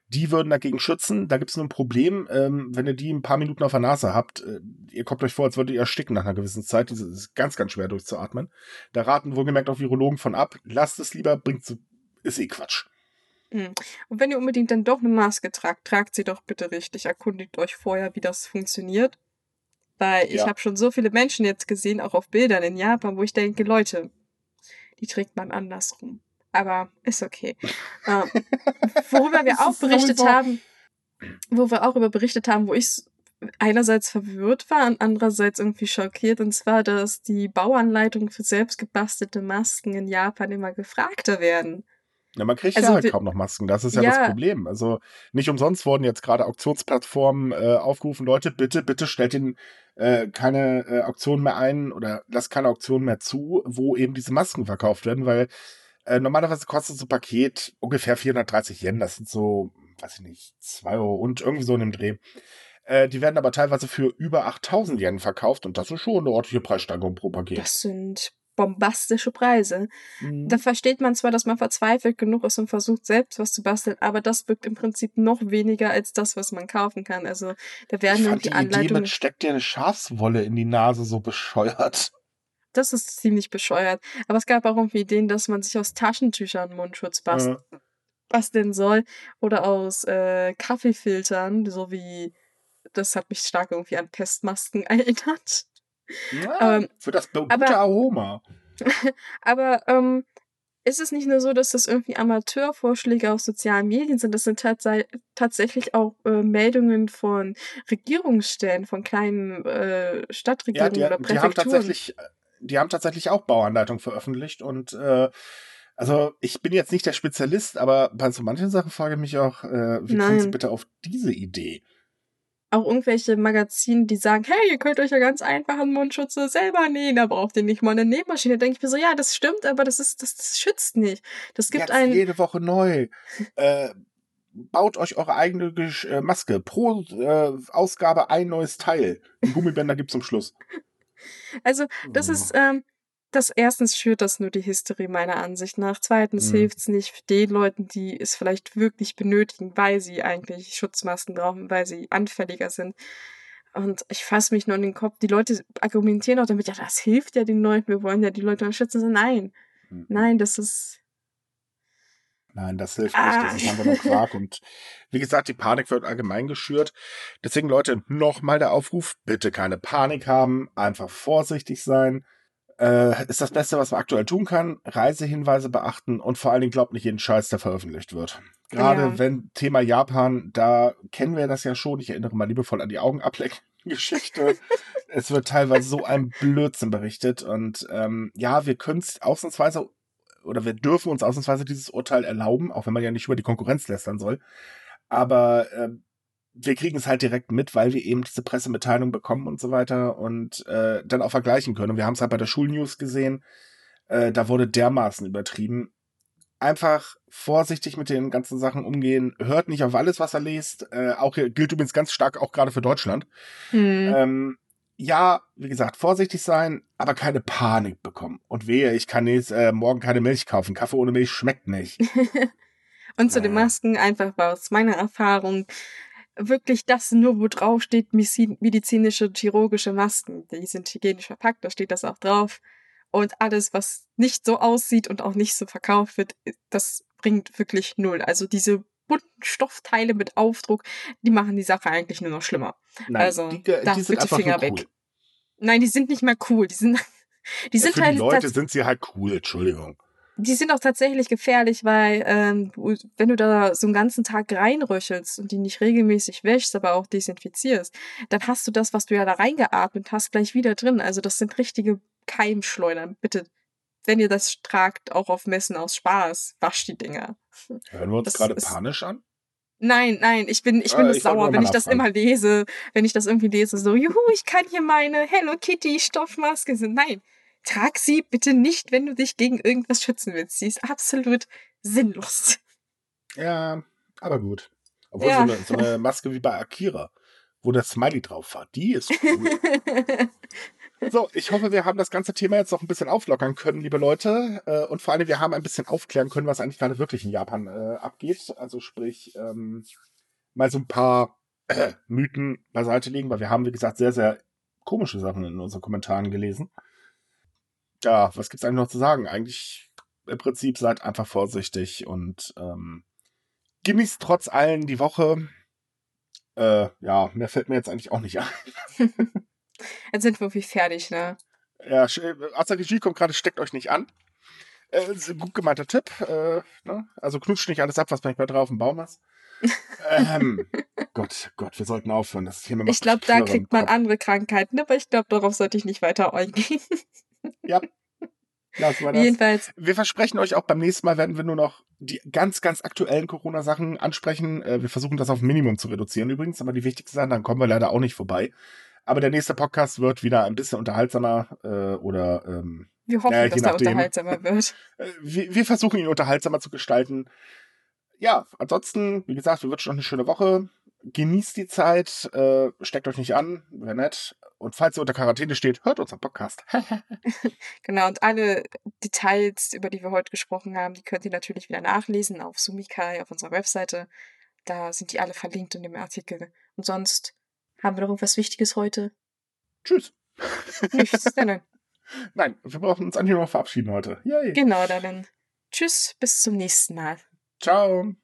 die würden dagegen schützen. Da gibt es nur ein Problem, ähm, wenn ihr die ein paar Minuten auf der Nase habt, äh, ihr kommt euch vor, als würdet ihr ersticken nach einer gewissen Zeit. Das ist ganz, ganz schwer durchzuatmen. Da raten wohlgemerkt auch Virologen von ab. Lasst es lieber, bringt so, ist eh Quatsch. Mm. Und wenn ihr unbedingt dann doch eine Maske tragt, tragt sie doch bitte richtig. Erkundigt euch vorher, wie das funktioniert. Weil ich Ja. habe schon so viele Menschen jetzt gesehen, auch auf Bildern in Japan, wo ich denke, Leute, die trägt man andersrum. Aber ist okay. (laughs) ähm, worüber wir auch berichtet sowieso- haben, wo wir auch über berichtet haben, wo ich einerseits verwirrt war und andererseits irgendwie schockiert, und zwar, dass die Bauanleitungen für selbstgebastelte Masken in Japan immer gefragter werden. Ja, man kriegt Also ja halt kaum noch Masken. Das ist ja, Ja. das Problem. Also nicht umsonst wurden jetzt gerade Auktionsplattformen äh, aufgerufen, Leute, bitte, bitte stellt den äh, keine äh, Auktionen mehr ein oder lasst keine Auktionen mehr zu, wo eben diese Masken verkauft werden, weil äh, normalerweise kostet so ein Paket ungefähr 430 Yen. Das sind so, weiß ich nicht, 2 Euro und irgendwie so in dem Dreh. Äh, die werden aber teilweise für über 8000 Yen verkauft und das ist schon eine ordentliche Preissteigerung pro Paket. Das sind bombastische Preise. Mhm. Da versteht man zwar, dass man verzweifelt genug ist und versucht, selbst was zu basteln, aber das wirkt im Prinzip noch weniger als das, was man kaufen kann. Also da werden ich fand die die Idee Anleitungen. mit steckt dir eine Schafswolle in die Nase so bescheuert. Das ist ziemlich bescheuert. Aber es gab auch irgendwie Ideen, dass man sich aus Taschentüchern Mundschutz bast Äh, basteln soll oder aus äh, Kaffeefiltern, so wie das hat mich stark irgendwie an Pestmasken (laughs) erinnert. Ja, Ähm, für das gute aber- Aroma. (laughs) Aber ähm, ist es nicht nur so, dass das irgendwie Amateurvorschläge auf sozialen Medien sind? Das sind tatsei- tatsächlich auch äh, Meldungen von Regierungsstellen, von kleinen äh, Ja, Stadtregierungen die, oder die haben Präfekturen. tatsächlich, die haben tatsächlich auch Bauanleitungen veröffentlicht und äh, also ich bin jetzt nicht der Spezialist, aber bei so manchen Sachen frage ich mich auch, äh, wie kommen sie Nein. bitte auf diese Idee? Auch irgendwelche Magazine, die sagen, hey, ihr könnt euch ja ganz einfach einen Mundschutz selber nähen, da braucht ihr nicht mal eine Nähmaschine. Da denke ich mir so, ja, das stimmt, aber das ist, das, das schützt nicht. Das gibt Jetzt einen, jede Woche neu. (laughs) äh, baut euch eure eigene Gesch äh, Maske. Pro äh, Ausgabe ein neues Teil. Die Gummibänder gibt's zum Schluss. (laughs) also das ist, ähm, das erstens schürt das nur die Hysterie meiner Ansicht nach. Zweitens Mhm. hilft's nicht den Leuten, die es vielleicht wirklich benötigen, weil sie eigentlich Schutzmasken brauchen, weil sie anfälliger sind. Und ich fasse mich nur in den Kopf. Die Leute argumentieren auch damit, ja, das hilft ja den Leuten, wir wollen ja die Leute unterstützen. So, Nein, Mhm. nein, das ist Nein, das hilft ah. nicht. Das ist einfach nur Quark. (laughs) Und wie gesagt, die Panik wird allgemein geschürt. Deswegen, Leute, nochmal der Aufruf. Bitte keine Panik haben. Einfach vorsichtig sein. Äh, ist das Beste, was man aktuell tun kann. Reisehinweise beachten und vor allen Dingen glaubt nicht jeden Scheiß, der veröffentlicht wird. Gerade ja. wenn Thema Japan, da kennen wir das ja schon. Ich erinnere mal liebevoll an die Augenableck-Geschichte. (laughs) es wird teilweise so ein Blödsinn berichtet. Und ähm, ja, wir können es ausnahmsweise oder wir dürfen uns ausnahmsweise dieses Urteil erlauben, auch wenn man ja nicht über die Konkurrenz lästern soll. Aber äh, wir kriegen es halt direkt mit, weil wir eben diese Pressemitteilung bekommen und so weiter und äh, dann auch vergleichen können. Und wir haben es halt bei der Schulnews gesehen, äh, da wurde dermaßen übertrieben. Einfach vorsichtig mit den ganzen Sachen umgehen. Hört nicht auf alles, was er liest. Äh, auch gilt übrigens ganz stark auch gerade für Deutschland. Mhm. Ähm, ja, wie gesagt, vorsichtig sein, aber keine Panik bekommen. Und wehe, ich kann jetzt äh, morgen keine Milch kaufen. Kaffee ohne Milch schmeckt nicht. (laughs) und zu den Masken einfach aus meiner Erfahrung wirklich das nur, wo drauf steht, medizinische, chirurgische Masken. Die sind hygienisch verpackt, da steht das auch drauf. Und alles, was nicht so aussieht und auch nicht so verkauft wird, das bringt wirklich null. Also diese bunten Stoffteile mit Aufdruck, die machen die Sache eigentlich nur noch schlimmer. Nein, also die, die da bitte Finger weg. Cool. Nein, die sind nicht mehr cool. Die sind, (laughs) die sind ja, für halt. Die Leute sind sie halt cool, Entschuldigung. Die sind auch tatsächlich gefährlich, weil ähm, wenn du da so einen ganzen Tag reinröchelst und die nicht regelmäßig wäschst, aber auch desinfizierst, dann hast du das, was du ja da reingeatmet hast, gleich wieder drin. Also das sind richtige Keimschleudern. Bitte wenn ihr das tragt, auch auf Messen aus Spaß, wascht die Dinger. Hören wir uns gerade panisch an? Nein, nein, ich bin, ich bin äh, ich sauer, wenn ich das immer lese, wenn ich das irgendwie lese, so, juhu, ich kann hier meine Hello Kitty Stoffmaske sind. Nein, trag sie bitte nicht, wenn du dich gegen irgendwas schützen willst. Sie ist absolut sinnlos. Ja, aber gut. Obwohl ja. so, eine, so eine Maske wie bei Akira, wo der Smiley drauf war, die ist cool. So, ich hoffe, wir haben das ganze Thema jetzt noch ein bisschen auflockern können, liebe Leute. Äh, und vor allem, wir haben ein bisschen aufklären können, was eigentlich gerade wirklich in Japan äh, abgeht. Also sprich, ähm, mal so ein paar äh, Mythen beiseite legen, weil wir haben, wie gesagt, sehr, sehr komische Sachen in unseren Kommentaren gelesen. Ja, was gibt's eigentlich noch zu sagen? Eigentlich im Prinzip seid einfach vorsichtig und ähm, genießt trotz allem die Woche. Äh, ja, mehr fällt mir jetzt eigentlich auch nicht (laughs) ein. Jetzt sind wir irgendwie fertig, ne? Ja, Asahi kommt gerade, steckt euch nicht an. Äh, gut gemeinter Tipp. Äh, ne? Also knutscht nicht alles ab, was manchmal drauf im Baum ist. ähm, (laughs) Gott, Gott, wir sollten aufhören. Das Thema ich glaube, da kriegt man andere Krankheiten, aber ich glaube, darauf sollte ich nicht weiter eingehen. (laughs) ja. Lassen wir (laughs) das. Jedenfalls. Wir versprechen euch auch beim nächsten Mal werden wir nur noch die ganz, ganz aktuellen Corona-Sachen ansprechen. Äh, wir versuchen das auf Minimum zu reduzieren übrigens, aber die wichtigsten Sachen, dann kommen wir leider auch nicht vorbei. Aber der nächste Podcast wird wieder ein bisschen unterhaltsamer äh, oder ähm, wir hoffen, äh, dass er unterhaltsamer (laughs) wird. Wir, wir, versuchen ihn unterhaltsamer zu gestalten. Ja, ansonsten, wie gesagt, wir wünschen noch eine schöne Woche. Genießt die Zeit, äh, steckt euch nicht an, wäre nett. Und falls ihr unter Quarantäne steht, hört unseren Podcast. (laughs) genau, und alle Details, über die wir heute gesprochen haben, die könnt ihr natürlich wieder nachlesen auf Sumikai, auf unserer Webseite. Da sind die alle verlinkt in dem Artikel. Und sonst haben wir noch irgendwas Wichtiges heute? Tschüss. (laughs) Nichts, nein, nein. (laughs) Nein, wir brauchen uns eigentlich noch verabschieden heute. Yay. Genau, dann. Tschüss, bis zum nächsten Mal. Ciao.